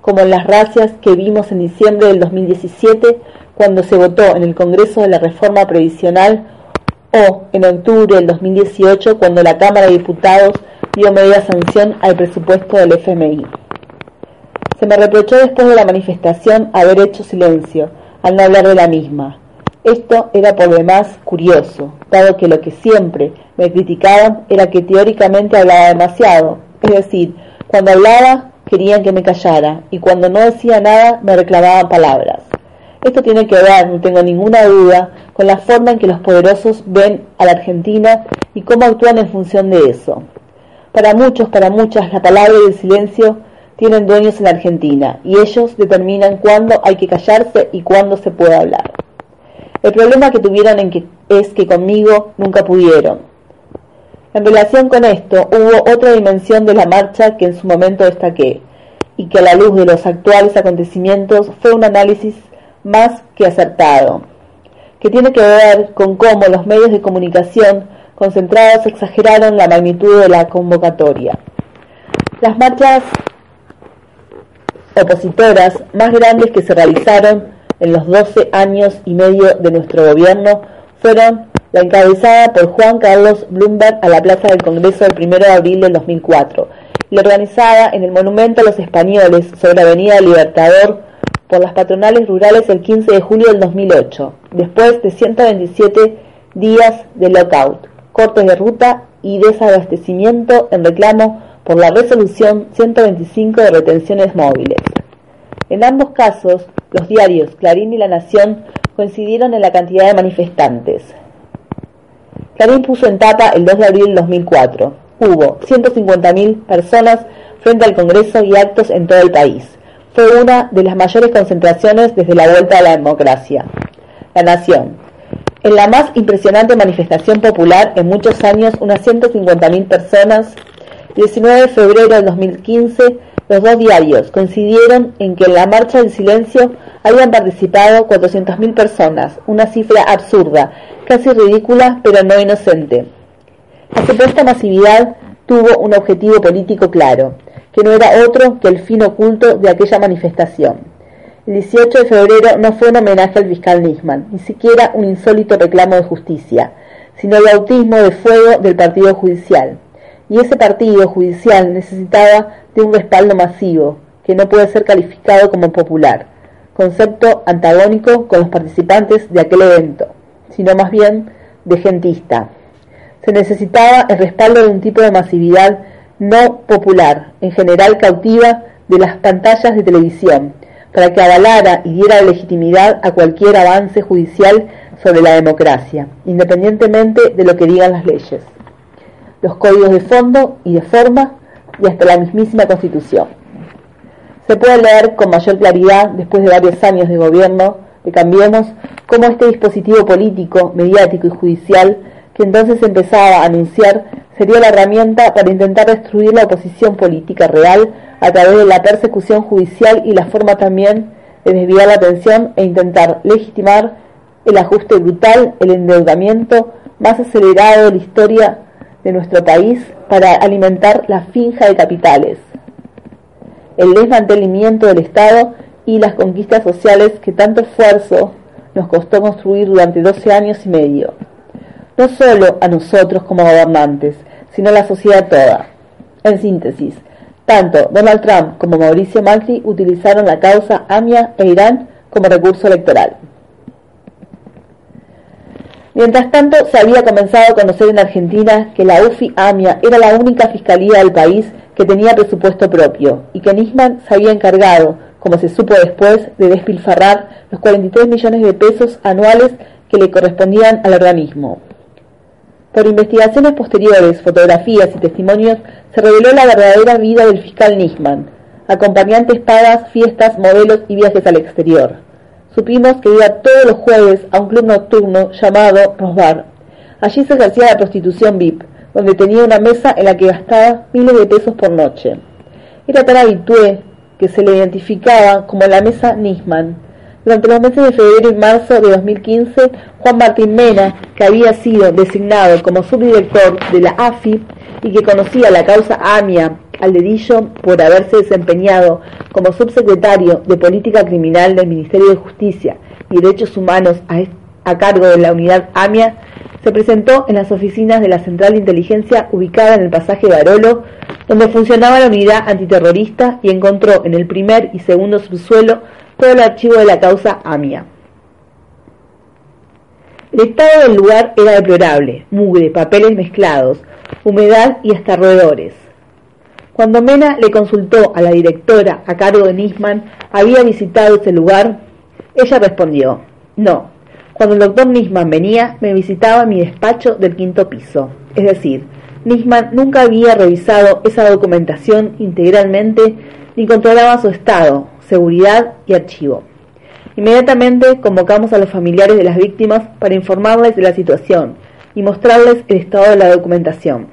como en las racias que vimos en diciembre del 2017 cuando se votó en el Congreso de la Reforma Previsional en octubre del 2018 cuando la Cámara de Diputados dio media sanción al presupuesto del FMI. Se me reprochó después de la manifestación haber hecho silencio, al no hablar de la misma. Esto era por demás curioso, dado que lo que siempre me criticaban era que teóricamente hablaba demasiado, es decir, cuando hablaba querían que me callara y cuando no decía nada me reclamaban palabras. Esto tiene que ver, no tengo ninguna duda, con la forma en que los poderosos ven a la Argentina y cómo actúan en función de eso. Para muchos, para muchas, la palabra y el silencio tienen dueños en la Argentina y ellos determinan cuándo hay que callarse y cuándo se puede hablar. El problema que tuvieron es que conmigo nunca pudieron. En relación con esto, hubo otra dimensión de la marcha que en su momento destaqué y que a la luz de los actuales acontecimientos fue un análisis más que acertado, que tiene que ver con cómo los medios de comunicación concentrados exageraron la magnitud de la convocatoria. Las marchas opositoras más grandes que se realizaron en los 12 años y medio de nuestro gobierno fueron la encabezada por Juan Carlos Bloomberg a la Plaza del Congreso el 1 de abril del 2004 y organizada en el Monumento a los Españoles sobre la Avenida Libertador por las patronales rurales el 15 de julio del 2008, después de 127 días de lockout, cortes de ruta y desabastecimiento en reclamo por la resolución 125 de retenciones móviles. En ambos casos, los diarios Clarín y La Nación coincidieron en la cantidad de manifestantes. Clarín puso en tapa el 2 de abril del 2004. Hubo 150.000 personas frente al Congreso y actos en todo el país fue una de las mayores concentraciones desde la vuelta a la democracia. La Nación. En la más impresionante manifestación popular en muchos años, unas 150.000 personas, 19 de febrero del 2015, los dos diarios coincidieron en que en la marcha del silencio habían participado 400.000 personas, una cifra absurda, casi ridícula, pero no inocente. La supuesta masividad tuvo un objetivo político claro, que no era otro que el fin oculto de aquella manifestación. El 18 de febrero no fue un homenaje al fiscal Nisman, ni siquiera un insólito reclamo de justicia, sino el bautismo de fuego del partido judicial. Y ese partido judicial necesitaba de un respaldo masivo, que no puede ser calificado como popular, concepto antagónico con los participantes de aquel evento, sino más bien de gentista. Se necesitaba el respaldo de un tipo de masividad no popular, en general cautiva de las pantallas de televisión, para que avalara y diera legitimidad a cualquier avance judicial sobre la democracia, independientemente de lo que digan las leyes, los códigos de fondo y de forma y hasta la mismísima Constitución. Se puede leer con mayor claridad, después de varios años de gobierno de Cambiemos, cómo este dispositivo político, mediático y judicial que entonces empezaba a anunciar sería la herramienta para intentar destruir la oposición política real a través de la persecución judicial y la forma también de desviar la atención e intentar legitimar el ajuste brutal, el endeudamiento más acelerado de la historia de nuestro país para alimentar la finja de capitales, el desmantelamiento del Estado y las conquistas sociales que tanto esfuerzo nos costó construir durante 12 años y medio no solo a nosotros como gobernantes, sino a la sociedad toda. En síntesis, tanto Donald Trump como Mauricio Macri utilizaron la causa AMIA e Irán como recurso electoral. Mientras tanto, se había comenzado a conocer en Argentina que la UFI AMIA era la única fiscalía del país que tenía presupuesto propio y que Nisman se había encargado, como se supo después, de despilfarrar los 43 millones de pesos anuales que le correspondían al organismo. Por investigaciones posteriores, fotografías y testimonios, se reveló la verdadera vida del fiscal Nisman, acompañantes pagas, fiestas, modelos y viajes al exterior. Supimos que iba todos los jueves a un club nocturno llamado Rosbar. Allí se ejercía la prostitución VIP, donde tenía una mesa en la que gastaba miles de pesos por noche. Era tan habitué que se le identificaba como la Mesa Nisman. Durante los meses de febrero y marzo de 2015, Juan Martín Mena, que había sido designado como subdirector de la AFI y que conocía la causa AMIA al dedillo por haberse desempeñado como subsecretario de Política Criminal del Ministerio de Justicia y Derechos Humanos a, a cargo de la unidad AMIA, se presentó en las oficinas de la Central de Inteligencia ubicada en el pasaje Barolo, donde funcionaba la unidad antiterrorista y encontró en el primer y segundo subsuelo todo el archivo de la causa AMIA. El estado del lugar era deplorable, mugre, papeles mezclados, humedad y hasta roedores. Cuando Mena le consultó a la directora a cargo de Nisman había visitado ese lugar, ella respondió, no, cuando el doctor Nisman venía, me visitaba mi despacho del quinto piso. Es decir, Nisman nunca había revisado esa documentación integralmente ni controlaba su estado, seguridad y archivo. Inmediatamente convocamos a los familiares de las víctimas para informarles de la situación y mostrarles el estado de la documentación.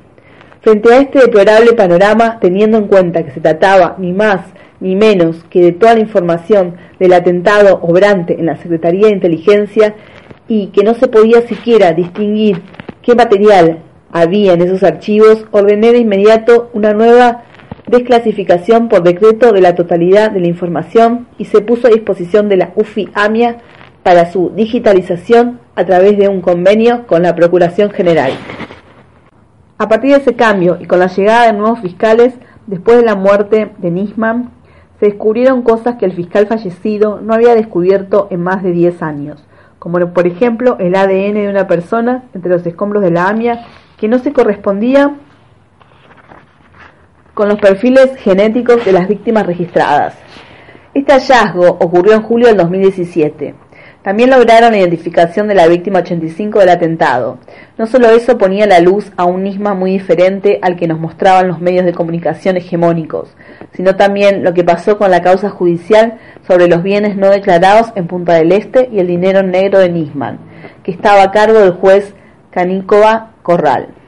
Frente a este deplorable panorama, teniendo en cuenta que se trataba ni más ni menos que de toda la información del atentado obrante en la Secretaría de Inteligencia y que no se podía siquiera distinguir qué material había en esos archivos, ordené de inmediato una nueva desclasificación por decreto de la totalidad de la información y se puso a disposición de la UFI AMIA para su digitalización a través de un convenio con la Procuración General. A partir de ese cambio y con la llegada de nuevos fiscales, después de la muerte de Nisman, se descubrieron cosas que el fiscal fallecido no había descubierto en más de 10 años como por ejemplo el ADN de una persona entre los escombros de la AMIA que no se correspondía con los perfiles genéticos de las víctimas registradas. Este hallazgo ocurrió en julio del 2017. También lograron la identificación de la víctima 85 del atentado. No solo eso ponía la luz a un Nisma muy diferente al que nos mostraban los medios de comunicación hegemónicos, sino también lo que pasó con la causa judicial sobre los bienes no declarados en Punta del Este y el dinero negro de Nisman, que estaba a cargo del juez Canícova Corral.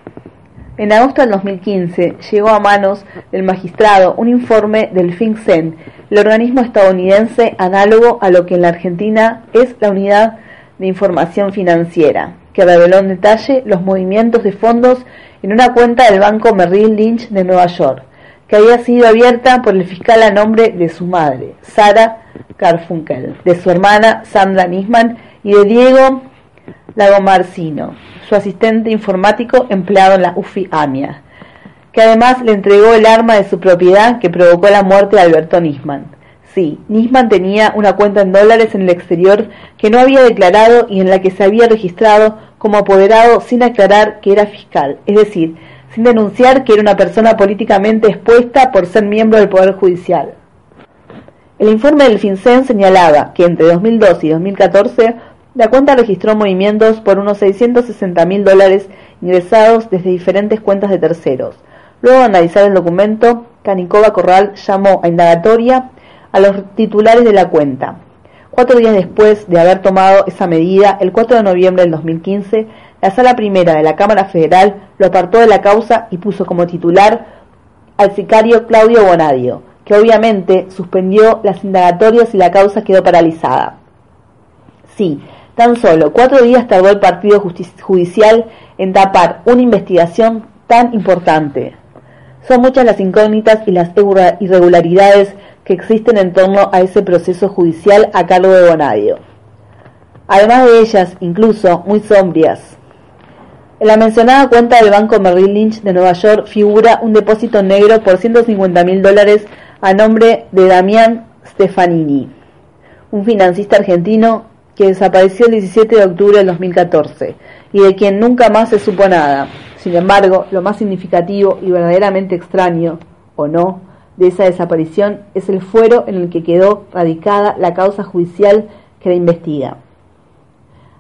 En agosto del 2015 llegó a manos del magistrado un informe del FinCEN, el organismo estadounidense análogo a lo que en la Argentina es la Unidad de Información Financiera, que reveló en detalle los movimientos de fondos en una cuenta del banco Merrill Lynch de Nueva York, que había sido abierta por el fiscal a nombre de su madre, Sara Carfunkel, de su hermana Sandra Nisman y de Diego Lagomarcino, su asistente informático empleado en la UFI AMIA, que además le entregó el arma de su propiedad que provocó la muerte de Alberto Nisman. Sí, Nisman tenía una cuenta en dólares en el exterior que no había declarado y en la que se había registrado como apoderado sin aclarar que era fiscal, es decir, sin denunciar que era una persona políticamente expuesta por ser miembro del Poder Judicial. El informe del FinCEN señalaba que entre 2012 y 2014 la cuenta registró movimientos por unos 660 mil dólares ingresados desde diferentes cuentas de terceros. Luego de analizar el documento, Canicova Corral llamó a indagatoria a los titulares de la cuenta. Cuatro días después de haber tomado esa medida, el 4 de noviembre del 2015, la Sala Primera de la Cámara Federal lo apartó de la causa y puso como titular al sicario Claudio Bonadio, que obviamente suspendió las indagatorias y la causa quedó paralizada. Sí, Tan solo cuatro días tardó el partido judicial en tapar una investigación tan importante. Son muchas las incógnitas y las irregularidades que existen en torno a ese proceso judicial a cargo de Bonadio. Además de ellas, incluso muy sombrias. En la mencionada cuenta del Banco Merrill Lynch de Nueva York figura un depósito negro por 150 mil dólares a nombre de Damián Stefanini, un financista argentino que desapareció el 17 de octubre del 2014 y de quien nunca más se supo nada. Sin embargo, lo más significativo y verdaderamente extraño, o no, de esa desaparición es el fuero en el que quedó radicada la causa judicial que la investiga.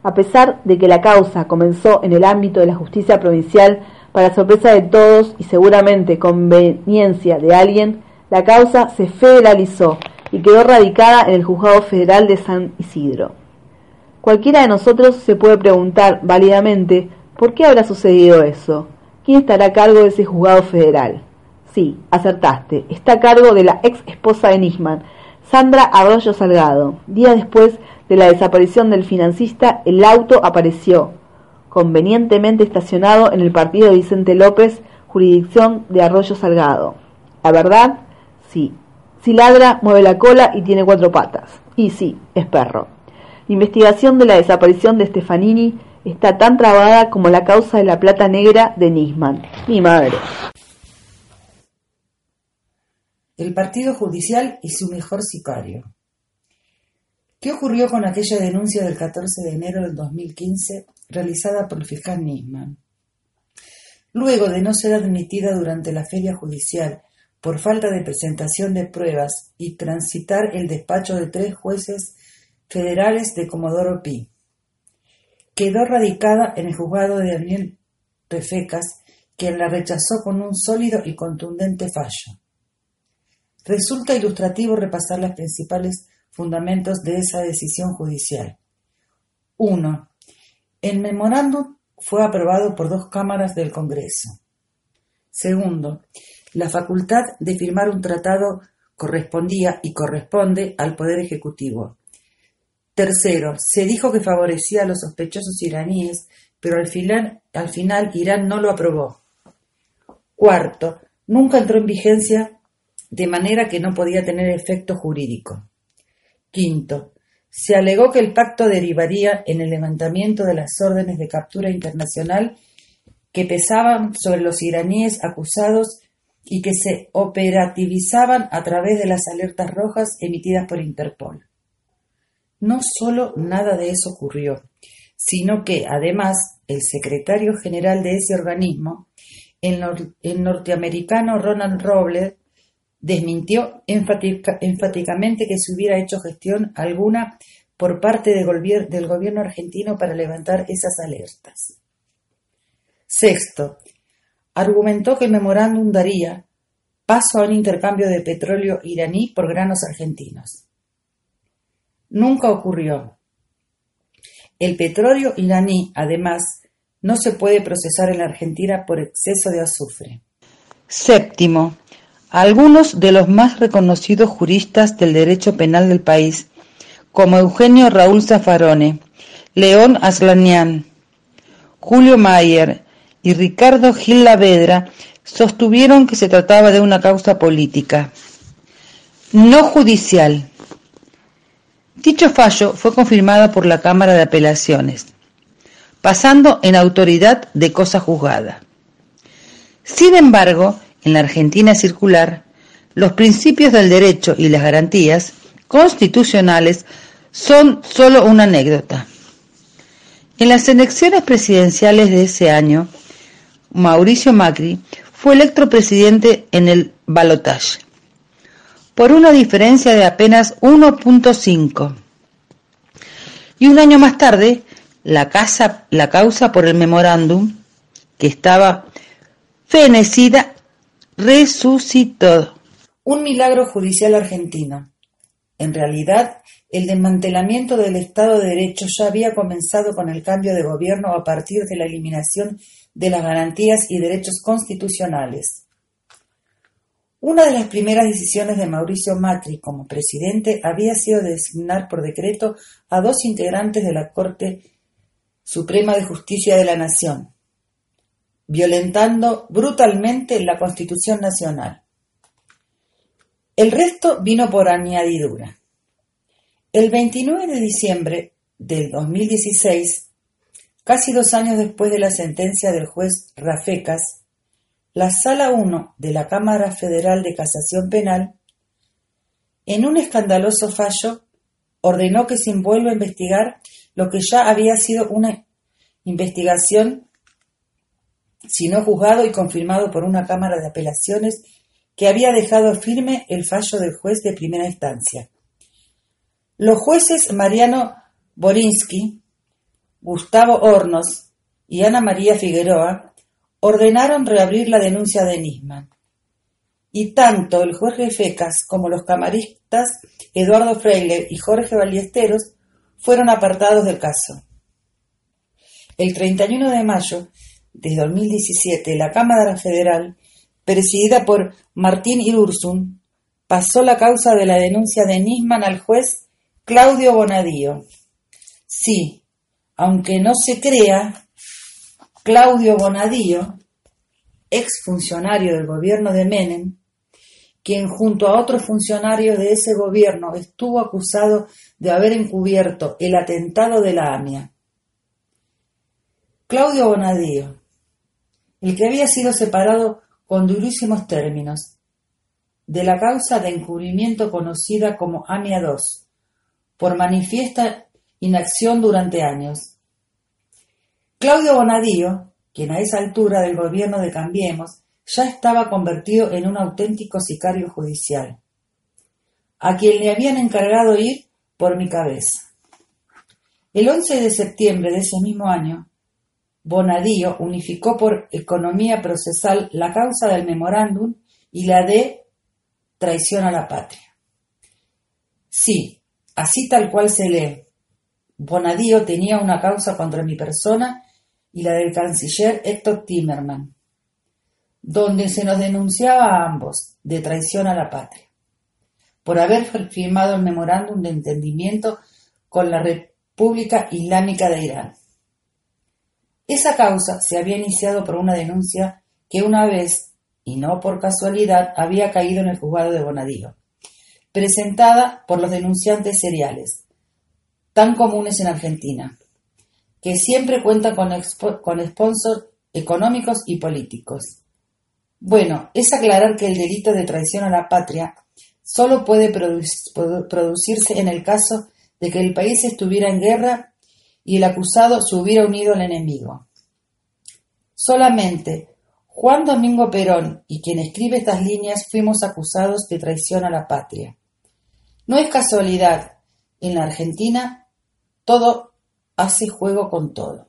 A pesar de que la causa comenzó en el ámbito de la justicia provincial, para sorpresa de todos y seguramente conveniencia de alguien, la causa se federalizó y quedó radicada en el Juzgado Federal de San Isidro. Cualquiera de nosotros se puede preguntar válidamente por qué habrá sucedido eso. ¿Quién estará a cargo de ese juzgado federal? Sí, acertaste. Está a cargo de la ex esposa de Nisman, Sandra Arroyo Salgado. Días después de la desaparición del financista, el auto apareció convenientemente estacionado en el partido de Vicente López, jurisdicción de Arroyo Salgado. La verdad, sí. Si ladra, mueve la cola y tiene cuatro patas. Y sí, es perro. La investigación de la desaparición de Stefanini está tan trabada como la causa de la plata negra de Nisman. Mi madre. El Partido Judicial y su mejor sicario. ¿Qué ocurrió con aquella denuncia del 14 de enero del 2015 realizada por el fiscal Nisman? Luego de no ser admitida durante la feria judicial por falta de presentación de pruebas y transitar el despacho de tres jueces federales de Comodoro Pi, quedó radicada en el juzgado de Daniel Refecas, quien la rechazó con un sólido y contundente fallo. Resulta ilustrativo repasar los principales fundamentos de esa decisión judicial. 1. El memorándum fue aprobado por dos cámaras del Congreso. Segundo, la facultad de firmar un tratado correspondía y corresponde al Poder Ejecutivo. Tercero, se dijo que favorecía a los sospechosos iraníes, pero al final, al final Irán no lo aprobó. Cuarto, nunca entró en vigencia de manera que no podía tener efecto jurídico. Quinto, se alegó que el pacto derivaría en el levantamiento de las órdenes de captura internacional que pesaban sobre los iraníes acusados y que se operativizaban a través de las alertas rojas emitidas por Interpol. No solo nada de eso ocurrió, sino que, además, el secretario general de ese organismo, el, norteamericano Ronald Robles, desmintió enfáticamente que se hubiera hecho gestión alguna por parte del gobierno argentino para levantar esas alertas. Sexto, argumentó que el memorándum daría paso a un intercambio de petróleo iraní por granos argentinos. Nunca ocurrió. El petróleo iraní, además, no se puede procesar en la Argentina por exceso de azufre. Séptimo, algunos de los más reconocidos juristas del derecho penal del país, como Eugenio Raúl Zaffarone, León Aslanian, Julio Mayer y Ricardo Gil Lavedra, sostuvieron que se trataba de una causa política, no judicial. Dicho fallo fue confirmado por la Cámara de Apelaciones, pasando en autoridad de cosa juzgada. Sin embargo, en la Argentina circular, los principios del derecho y las garantías constitucionales son solo una anécdota. En las elecciones presidenciales de ese año, Mauricio Macri fue electo presidente en el balotaje, por una diferencia de apenas 1.5. Y un año más tarde, la, la causa por el memorándum, que estaba fenecida resucitó. Un milagro judicial argentino. En realidad, el desmantelamiento del Estado de Derecho ya había comenzado con el cambio de gobierno a partir de la eliminación de las garantías y derechos constitucionales. Una de las primeras decisiones de Mauricio Macri como presidente había sido designar por decreto a dos integrantes de la Corte Suprema de Justicia de la Nación, violentando brutalmente la Constitución Nacional. El resto vino por añadidura. El 29 de diciembre del 2016, casi dos años después de la sentencia del juez Rafecas, la Sala 1 de la Cámara Federal de Casación Penal, en un escandaloso fallo, ordenó que se vuelva a investigar lo que ya había sido una investigación sino juzgado y confirmado por una Cámara de Apelaciones que había dejado firme el fallo del juez de primera instancia. Los jueces Mariano Borinsky, Gustavo Hornos y Ana María Figueroa ordenaron reabrir la denuncia de Nisman. Y tanto el juez Fecas como los camaristas Eduardo Freire y Jorge Ballesteros fueron apartados del caso. El 31 de mayo de 2017, la Cámara Federal presidida por Martín Irursun, pasó la causa de la denuncia de Nisman al juez Claudio Bonadío. Sí, aunque no se crea, Claudio Bonadío, ex funcionario del gobierno de Menem, quien junto a otros funcionarios de ese gobierno estuvo acusado de haber encubierto el atentado de la AMIA. Claudio Bonadío, el que había sido separado con durísimos términos de la causa de encubrimiento conocida como AMIA II, por manifiesta inacción durante años. Claudio Bonadío, quien a esa altura del gobierno de Cambiemos ya estaba convertido en un auténtico sicario judicial, a quien le habían encargado ir por mi cabeza. El 11 de septiembre de ese mismo año, Bonadío unificó por economía procesal la causa del memorándum y la de traición a la patria. Sí, así tal cual se lee. Bonadío tenía una causa contra mi persona y la del canciller Héctor Timerman, donde se nos denunciaba a ambos de traición a la patria, por haber firmado el memorándum de entendimiento con la República Islámica de Irán. Esa causa se había iniciado por una denuncia que una vez, y no por casualidad, había caído en el juzgado de Bonadío, presentada por los denunciantes seriales, tan comunes en Argentina, que siempre cuentan con, con sponsors económicos y políticos. Bueno, es aclarar que el delito de traición a la patria solo puede producirse en el caso de que el país estuviera en guerra y el acusado se hubiera unido al enemigo. Solamente Juan Domingo Perón y quien escribe estas líneas fuimos acusados de traición a la patria. No es casualidad, en la Argentina todo hace juego con todo.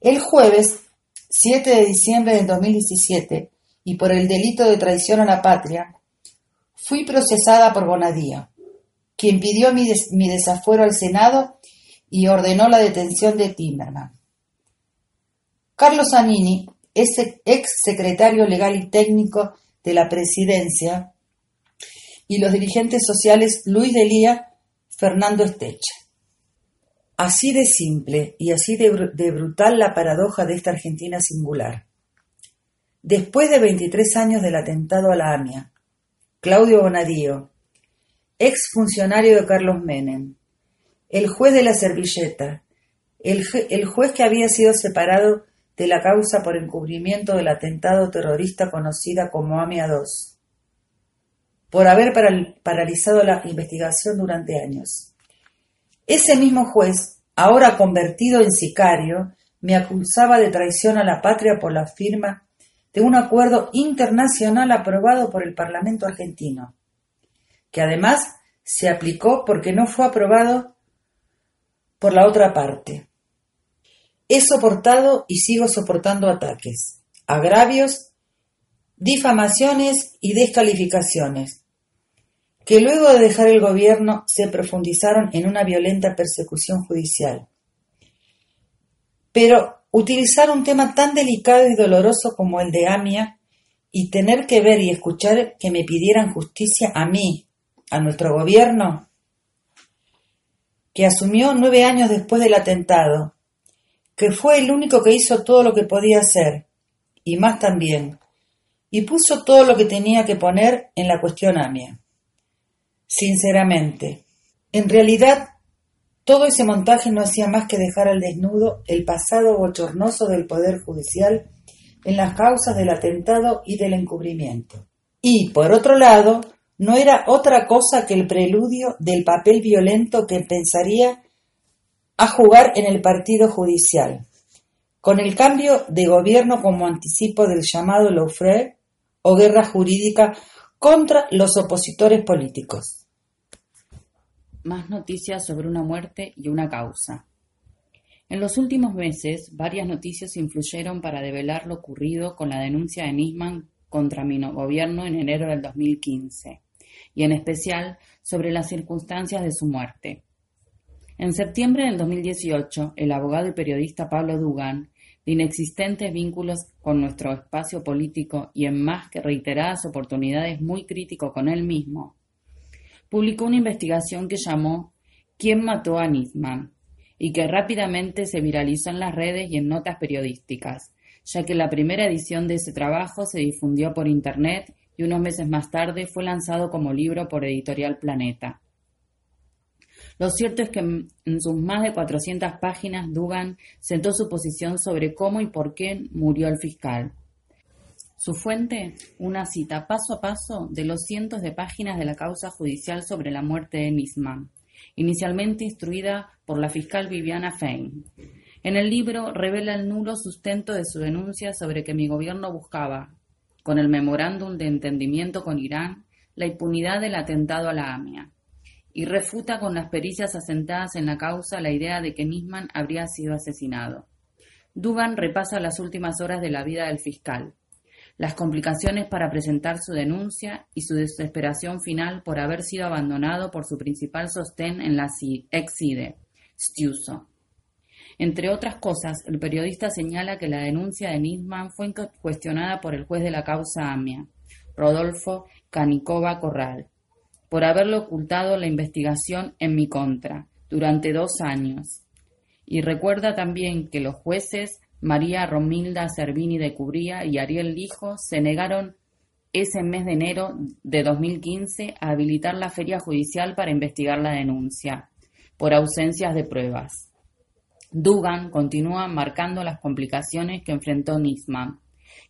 El jueves 7 de diciembre de 2017, y por el delito de traición a la patria, fui procesada por Bonadía, quien pidió mi, desafuero al Senado y ordenó la detención de Timerman. Carlos Zanini, ex secretario legal y técnico de la presidencia, y los dirigentes sociales Luis Delía, Fernando Estecha. Así de simple y así de, brutal la paradoja de esta Argentina singular. Después de 23 años del atentado a la AMIA, Claudio Bonadío, ex funcionario de Carlos Menem, el juez de la servilleta, el, juez que había sido separado de la causa por encubrimiento del atentado terrorista conocida como AMIA 2, por haber paralizado la investigación durante años. Ese mismo juez, ahora convertido en sicario, me acusaba de traición a la patria por la firma de un acuerdo internacional aprobado por el Parlamento argentino, que además se aplicó porque no fue aprobado por la otra parte. He soportado y sigo soportando ataques, agravios, difamaciones y descalificaciones, que luego de dejar el gobierno se profundizaron en una violenta persecución judicial. Pero utilizar un tema tan delicado y doloroso como el de Amia y tener que ver y escuchar que me pidieran justicia a mí, a nuestro gobierno, que asumió nueve años después del atentado, que fue el único que hizo todo lo que podía hacer, y más también, y puso todo lo que tenía que poner en la cuestión AMIA. Sinceramente, en realidad, todo ese montaje no hacía más que dejar al desnudo el pasado bochornoso del Poder Judicial en las causas del atentado y del encubrimiento. Y, por otro lado, no era otra cosa que el preludio del papel violento que pensaría a jugar en el partido judicial, con el cambio de gobierno como anticipo del llamado lawfare o guerra jurídica contra los opositores políticos. Más noticias sobre una muerte y una causa. En los últimos meses, varias noticias influyeron para develar lo ocurrido con la denuncia de Nisman contra mi gobierno en enero del 2015 y en especial sobre las circunstancias de su muerte. En septiembre del 2018, el abogado y periodista Pablo Dugan de inexistentes vínculos con nuestro espacio político y en más que reiteradas oportunidades muy crítico con él mismo, publicó una investigación que llamó ¿Quién mató a Nisman? y que rápidamente se viralizó en las redes y en notas periodísticas, ya que la primera edición de ese trabajo se difundió por Internet y unos meses más tarde fue lanzado como libro por Editorial Planeta. Lo cierto es que en sus más de 400 páginas Dugan sentó su posición sobre cómo y por qué murió el fiscal. Su fuente, una cita paso a paso de los cientos de páginas de la causa judicial sobre la muerte de Nisman, inicialmente instruida por la fiscal Viviana Fein. En el libro revela el nulo sustento de su denuncia sobre que mi gobierno buscaba, con el memorándum de entendimiento con Irán, la impunidad del atentado a la AMIA, y refuta con las pericias asentadas en la causa la idea de que Nisman habría sido asesinado. Dugan repasa las últimas horas de la vida del fiscal, las complicaciones para presentar su denuncia y su desesperación final por haber sido abandonado por su principal sostén en la ex-CIDE, Stiuso. Entre otras cosas, el periodista señala que la denuncia de Nisman fue cuestionada por el juez de la causa AMIA, Rodolfo Canicova Corral, por haberle ocultado la investigación en mi contra durante dos años. Y recuerda también que los jueces María Romilda Cervini de Cubría y Ariel Lijo se negaron ese mes de enero de 2015 a habilitar la feria judicial para investigar la denuncia, por ausencias de pruebas. Dugan continúa marcando las complicaciones que enfrentó Nisman,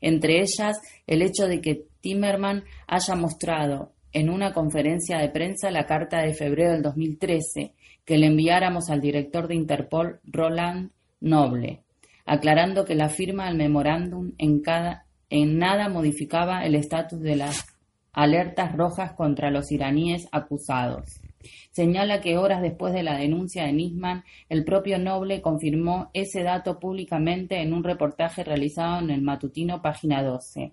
entre ellas el hecho de que Timmerman haya mostrado en una conferencia de prensa la carta de febrero del 2013 que le enviáramos al director de Interpol, Roland Noble, aclarando que la firma del memorándum en, en nada modificaba el estatus de las alertas rojas contra los iraníes acusados. Señala que horas después de la denuncia de Nisman, el propio Noble confirmó ese dato públicamente en un reportaje realizado en el matutino Página 12,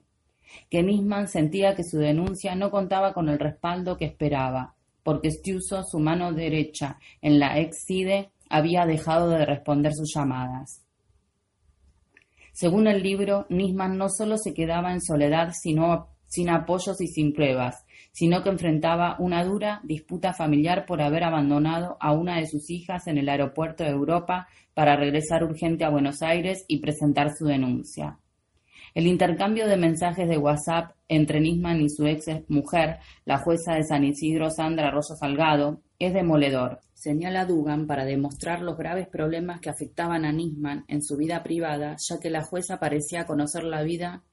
que Nisman sentía que su denuncia no contaba con el respaldo que esperaba, porque Stiuso, su mano derecha en la ex-CIDE, había dejado de responder sus llamadas. Según el libro, Nisman no solo se quedaba en soledad sino, sin apoyos y sin pruebas, sino que enfrentaba una dura disputa familiar por haber abandonado a una de sus hijas en el aeropuerto de Europa para regresar urgente a Buenos Aires y presentar su denuncia. El intercambio de mensajes de WhatsApp entre Nisman y su ex mujer, la jueza de San Isidro Sandra Arroyo Salgado, es demoledor, señala Dugan para demostrar los graves problemas que afectaban a Nisman en su vida privada, ya que la jueza parecía conocer la vida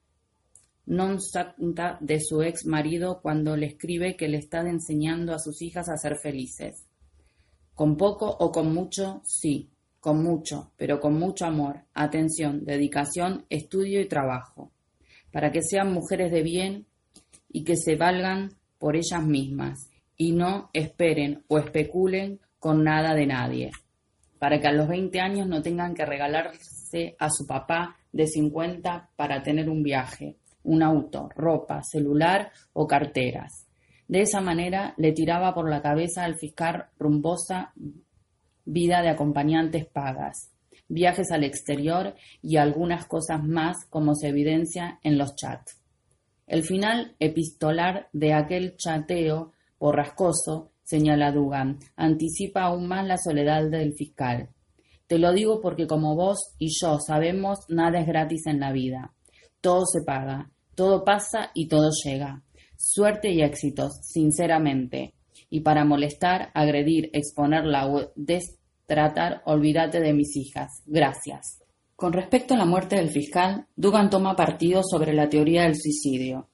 non santa de su ex marido cuando le escribe que le está enseñando a sus hijas a ser felices. Con poco o con mucho, sí, con mucho, pero con mucho amor, atención, dedicación, estudio y trabajo, para que sean mujeres de bien y que se valgan por ellas mismas y no esperen o especulen con nada de nadie, para que a los 20 años no tengan que regalarse a su papá de 50 para tener un viaje, un auto, ropa, celular o carteras. De esa manera le tiraba por la cabeza al fiscal rumbosa vida de acompañantes pagas, viajes al exterior y algunas cosas más como se evidencia en los chats. El final epistolar de aquel chateo borrascoso, señala Dugan, anticipa aún más la soledad del fiscal. Te lo digo porque como vos y yo sabemos, nada es gratis en la vida. Todo se paga, todo pasa y todo llega. Suerte y éxitos, sinceramente y para molestar, agredir, exponerla o destratar, olvídate de mis hijas. Gracias. Con respecto a la muerte del fiscal, Dugan toma partido sobre la teoría del suicidio.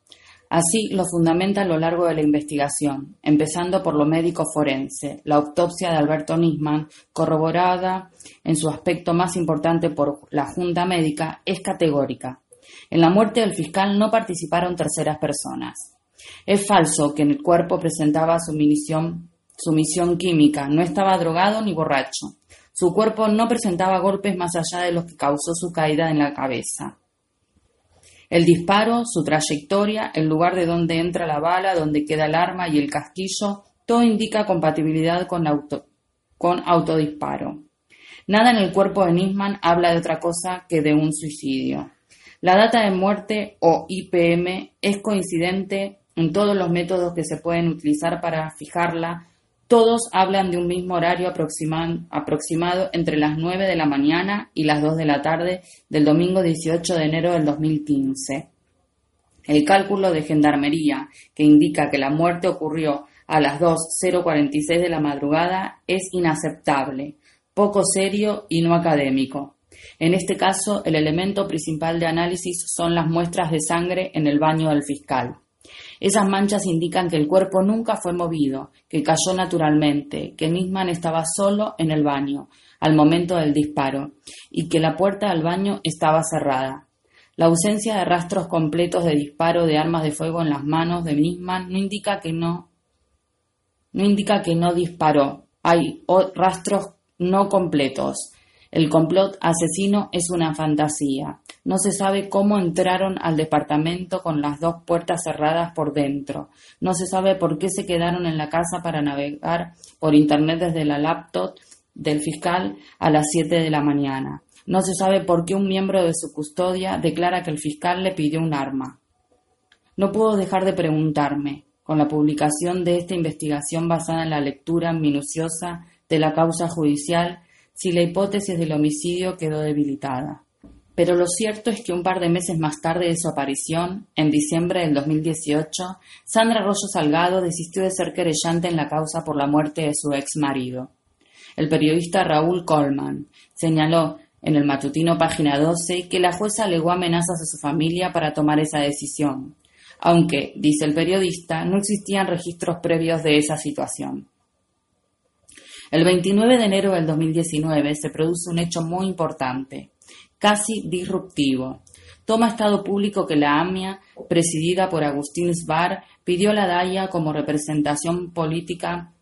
Así lo fundamenta a lo largo de la investigación, empezando por lo médico forense, la autopsia de Alberto Nisman, corroborada en su aspecto más importante por la Junta Médica, es categórica. En la muerte del fiscal no participaron terceras personas. Es falso que en el cuerpo presentaba su misión, su misión química, no estaba drogado ni borracho. Su cuerpo no presentaba golpes más allá de los que causó su caída en la cabeza. El disparo, su trayectoria, el lugar de donde entra la bala, donde queda el arma y el casquillo, todo indica compatibilidad con, auto, con autodisparo. Nada en el cuerpo de Nisman habla de otra cosa que de un suicidio. La data de muerte o IPM es coincidente en todos los métodos que se pueden utilizar para fijarla. Todos hablan de un mismo horario aproximado entre las 9 de la mañana y las 2 de la tarde del domingo 18 de enero del 2015. El cálculo de gendarmería, que indica que la muerte ocurrió a las 2.046 de la madrugada, es inaceptable, poco serio y no académico. En este caso, el elemento principal de análisis son las muestras de sangre en el baño del fiscal. Esas manchas indican que el cuerpo nunca fue movido, que cayó naturalmente, que Nisman estaba solo en el baño al momento del disparo y que la puerta del baño estaba cerrada. La ausencia de rastros completos de disparo de armas de fuego en las manos de Nisman no indica que no no indica que no disparó. Hay rastros no completos. El complot asesino es una fantasía. No se sabe cómo entraron al departamento con las dos puertas cerradas por dentro. No se sabe por qué se quedaron en la casa para navegar por Internet desde la laptop del fiscal a las 7 de la mañana. No se sabe por qué un miembro de su custodia declara que el fiscal le pidió un arma. No puedo dejar de preguntarme, con la publicación de esta investigación basada en la lectura minuciosa de la causa judicial, si la hipótesis del homicidio quedó debilitada. Pero lo cierto es que un par de meses más tarde de su aparición, en diciembre del 2018, Sandra Arroyo Salgado desistió de ser querellante en la causa por la muerte de su ex marido. El periodista Raúl Coleman señaló en el matutino página 12 que la jueza alegó amenazas a su familia para tomar esa decisión, aunque, dice el periodista, no existían registros previos de esa situación. El 29 de enero del 2019 se produce un hecho muy importante, casi disruptivo. Toma estado público que la AMIA, presidida por Agustín Sbar, pidió a la DAIA como representación política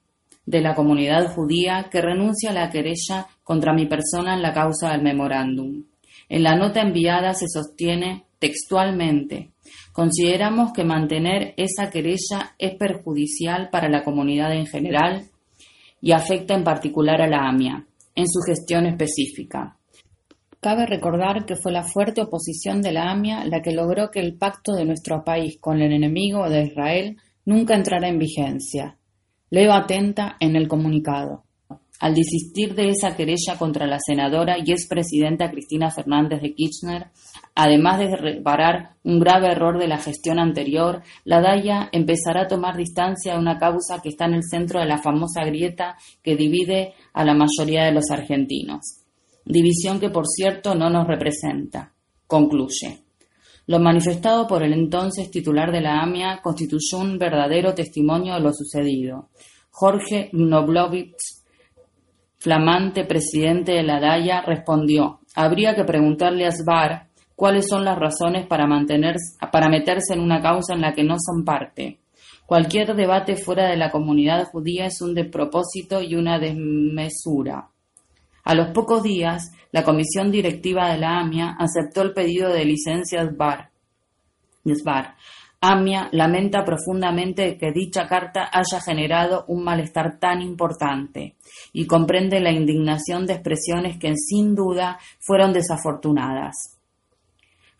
de la comunidad judía que renuncie a la querella contra mi persona en la causa del memorándum. En la nota enviada se sostiene textualmente Consideramos que mantener esa querella es perjudicial para la comunidad en general y afecta en particular a la AMIA en su gestión específica. Cabe recordar que fue la fuerte oposición de la AMIA la que logró que el pacto de nuestro país con el enemigo de Israel nunca entrara en vigencia. Leo atenta en el comunicado. Al desistir de esa querella contra la senadora y expresidenta Cristina Fernández de Kirchner, además de reparar un grave error de la gestión anterior, la DAIA empezará a tomar distancia de una causa que está en el centro de la famosa grieta que divide a la mayoría de los argentinos. División que, por cierto, no nos representa. Concluye. Lo manifestado por el entonces titular de la AMIA constituyó un verdadero testimonio de lo sucedido. Jorge Noblovich flamante presidente de la DAIA, respondió, habría que preguntarle a Sbar cuáles son las razones para, para meterse en una causa en la que no son parte. Cualquier debate fuera de la comunidad judía es un despropósito y una desmesura. A los pocos días, la comisión directiva de la AMIA aceptó el pedido de licencia de Sbar, Amia lamenta profundamente que dicha carta haya generado un malestar tan importante y comprende la indignación de expresiones que sin duda fueron desafortunadas.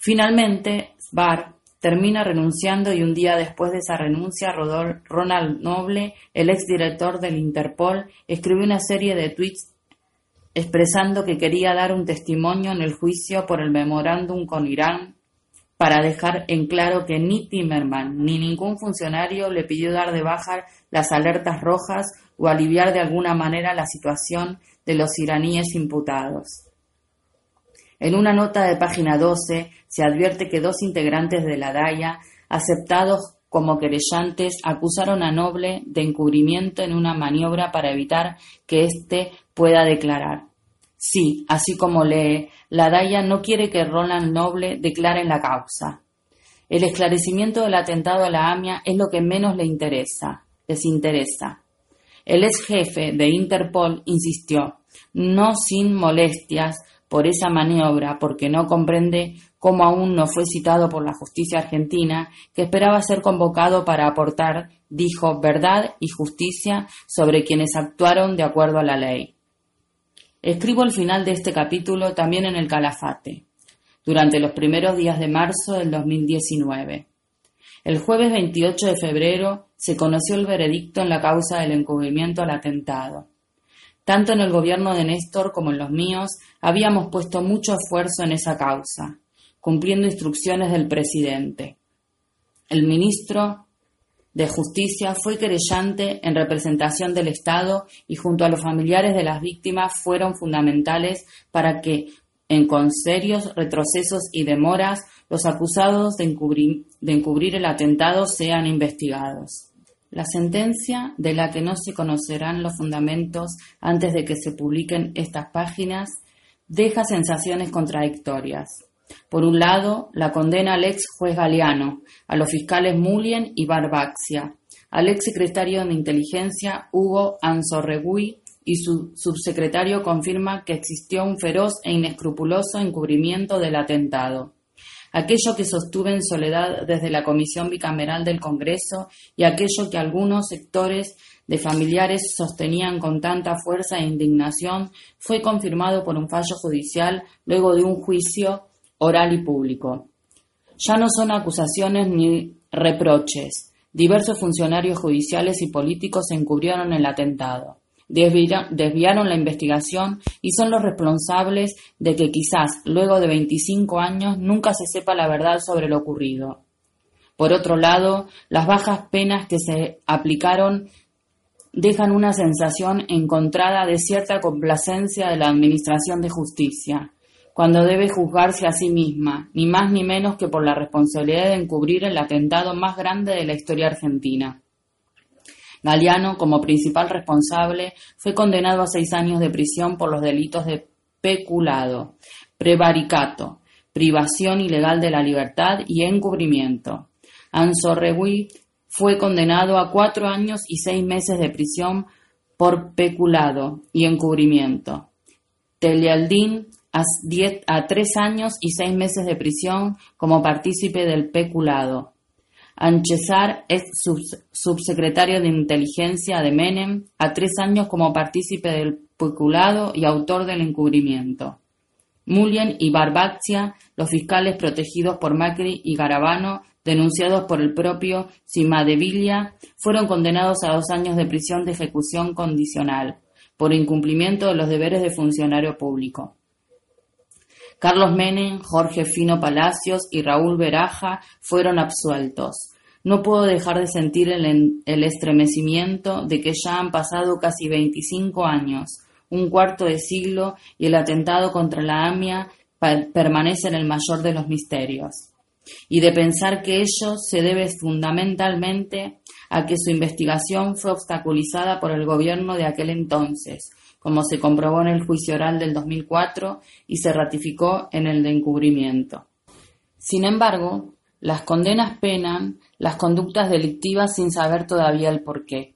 Finalmente, Sbar termina renunciando y un día después de esa renuncia, Ronald Noble, el exdirector del Interpol, escribió una serie de tweets expresando que quería dar un testimonio en el juicio por el memorándum con Irán para dejar en claro que ni Timerman ni ningún funcionario le pidió dar de baja las alertas rojas o aliviar de alguna manera la situación de los iraníes imputados. En una nota de página 12 se advierte que dos integrantes de la DAIA, aceptados como querellantes, acusaron a Noble de encubrimiento en una maniobra para evitar que éste pueda declarar. Sí, así como lee, la DAIA no quiere que Roland Noble declare la causa. El esclarecimiento del atentado a la AMIA es lo que menos le interesa, les interesa. El ex jefe de Interpol insistió, no sin molestias, por esa maniobra, porque no comprende cómo aún no fue citado por la justicia argentina, que esperaba ser convocado para aportar, dijo, verdad y justicia sobre quienes actuaron de acuerdo a la ley. Escribo el final de este capítulo también en el Calafate, durante los primeros días de marzo del 2019. El jueves 28 de febrero se conoció el veredicto en la causa del encubrimiento al atentado. Tanto en el gobierno de Néstor como en los míos habíamos puesto mucho esfuerzo en esa causa, cumpliendo instrucciones del presidente. El ministro de Justicia fue querellante en representación del Estado y junto a los familiares de las víctimas fueron fundamentales para que, en con serios retrocesos y demoras, los acusados de encubrir, de encubrir el atentado sean investigados. La sentencia, de la que no se conocerán los fundamentos antes de que se publiquen estas páginas, deja sensaciones contradictorias. Por un lado, la condena al ex juez Galeano, a los fiscales Mulien y Barbaxia, al ex secretario de Inteligencia Hugo Anzorregui y su subsecretario confirma que existió un feroz e inescrupuloso encubrimiento del atentado. Aquello que sostuve en soledad desde la Comisión Bicameral del Congreso y aquello que algunos sectores de familiares sostenían con tanta fuerza e indignación, fue confirmado por un fallo judicial luego de un juicio oral y público. Ya no son acusaciones ni reproches. Diversos funcionarios judiciales y políticos encubrieron el atentado desviaron la investigación y son los responsables de que quizás luego de 25 años nunca se sepa la verdad sobre lo ocurrido. Por otro lado, las bajas penas que se aplicaron dejan una sensación encontrada de cierta complacencia de la Administración de Justicia, cuando debe juzgarse a sí misma, ni más ni menos que por la responsabilidad de encubrir el atentado más grande de la historia argentina. Galeano, como principal responsable, fue condenado a seis años de prisión por los delitos de peculado, prevaricato, privación ilegal de la libertad y encubrimiento. Anzorregui fue condenado a cuatro años y seis meses de prisión por peculado y encubrimiento. Telialdín a, tres años y seis meses de prisión como partícipe del peculado. Anchezar es subsecretario de Inteligencia de Menem, a tres años como partícipe del peculado y autor del encubrimiento. Mullen y Barbaxia, los fiscales protegidos por Macri y Garabano, denunciados por el propio Cimadevilla, fueron condenados a dos años de prisión de ejecución condicional por incumplimiento de los deberes de funcionario público. Carlos Menem, Jorge Fino Palacios y Raúl Beraja fueron absueltos. No puedo dejar de sentir el, el estremecimiento de que ya han pasado casi 25 años, un cuarto de siglo, y el atentado contra la AMIA permanece en el mayor de los misterios. Y de pensar que ello se debe fundamentalmente a que su investigación fue obstaculizada por el gobierno de aquel entonces, como se comprobó en el juicio oral del 2004 y se ratificó en el de encubrimiento. Sin embargo, las condenas penan las conductas delictivas sin saber todavía el porqué.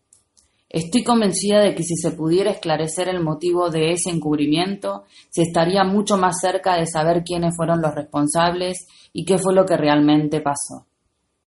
Estoy convencida de que si se pudiera esclarecer el motivo de ese encubrimiento, se estaría mucho más cerca de saber quiénes fueron los responsables y qué fue lo que realmente pasó.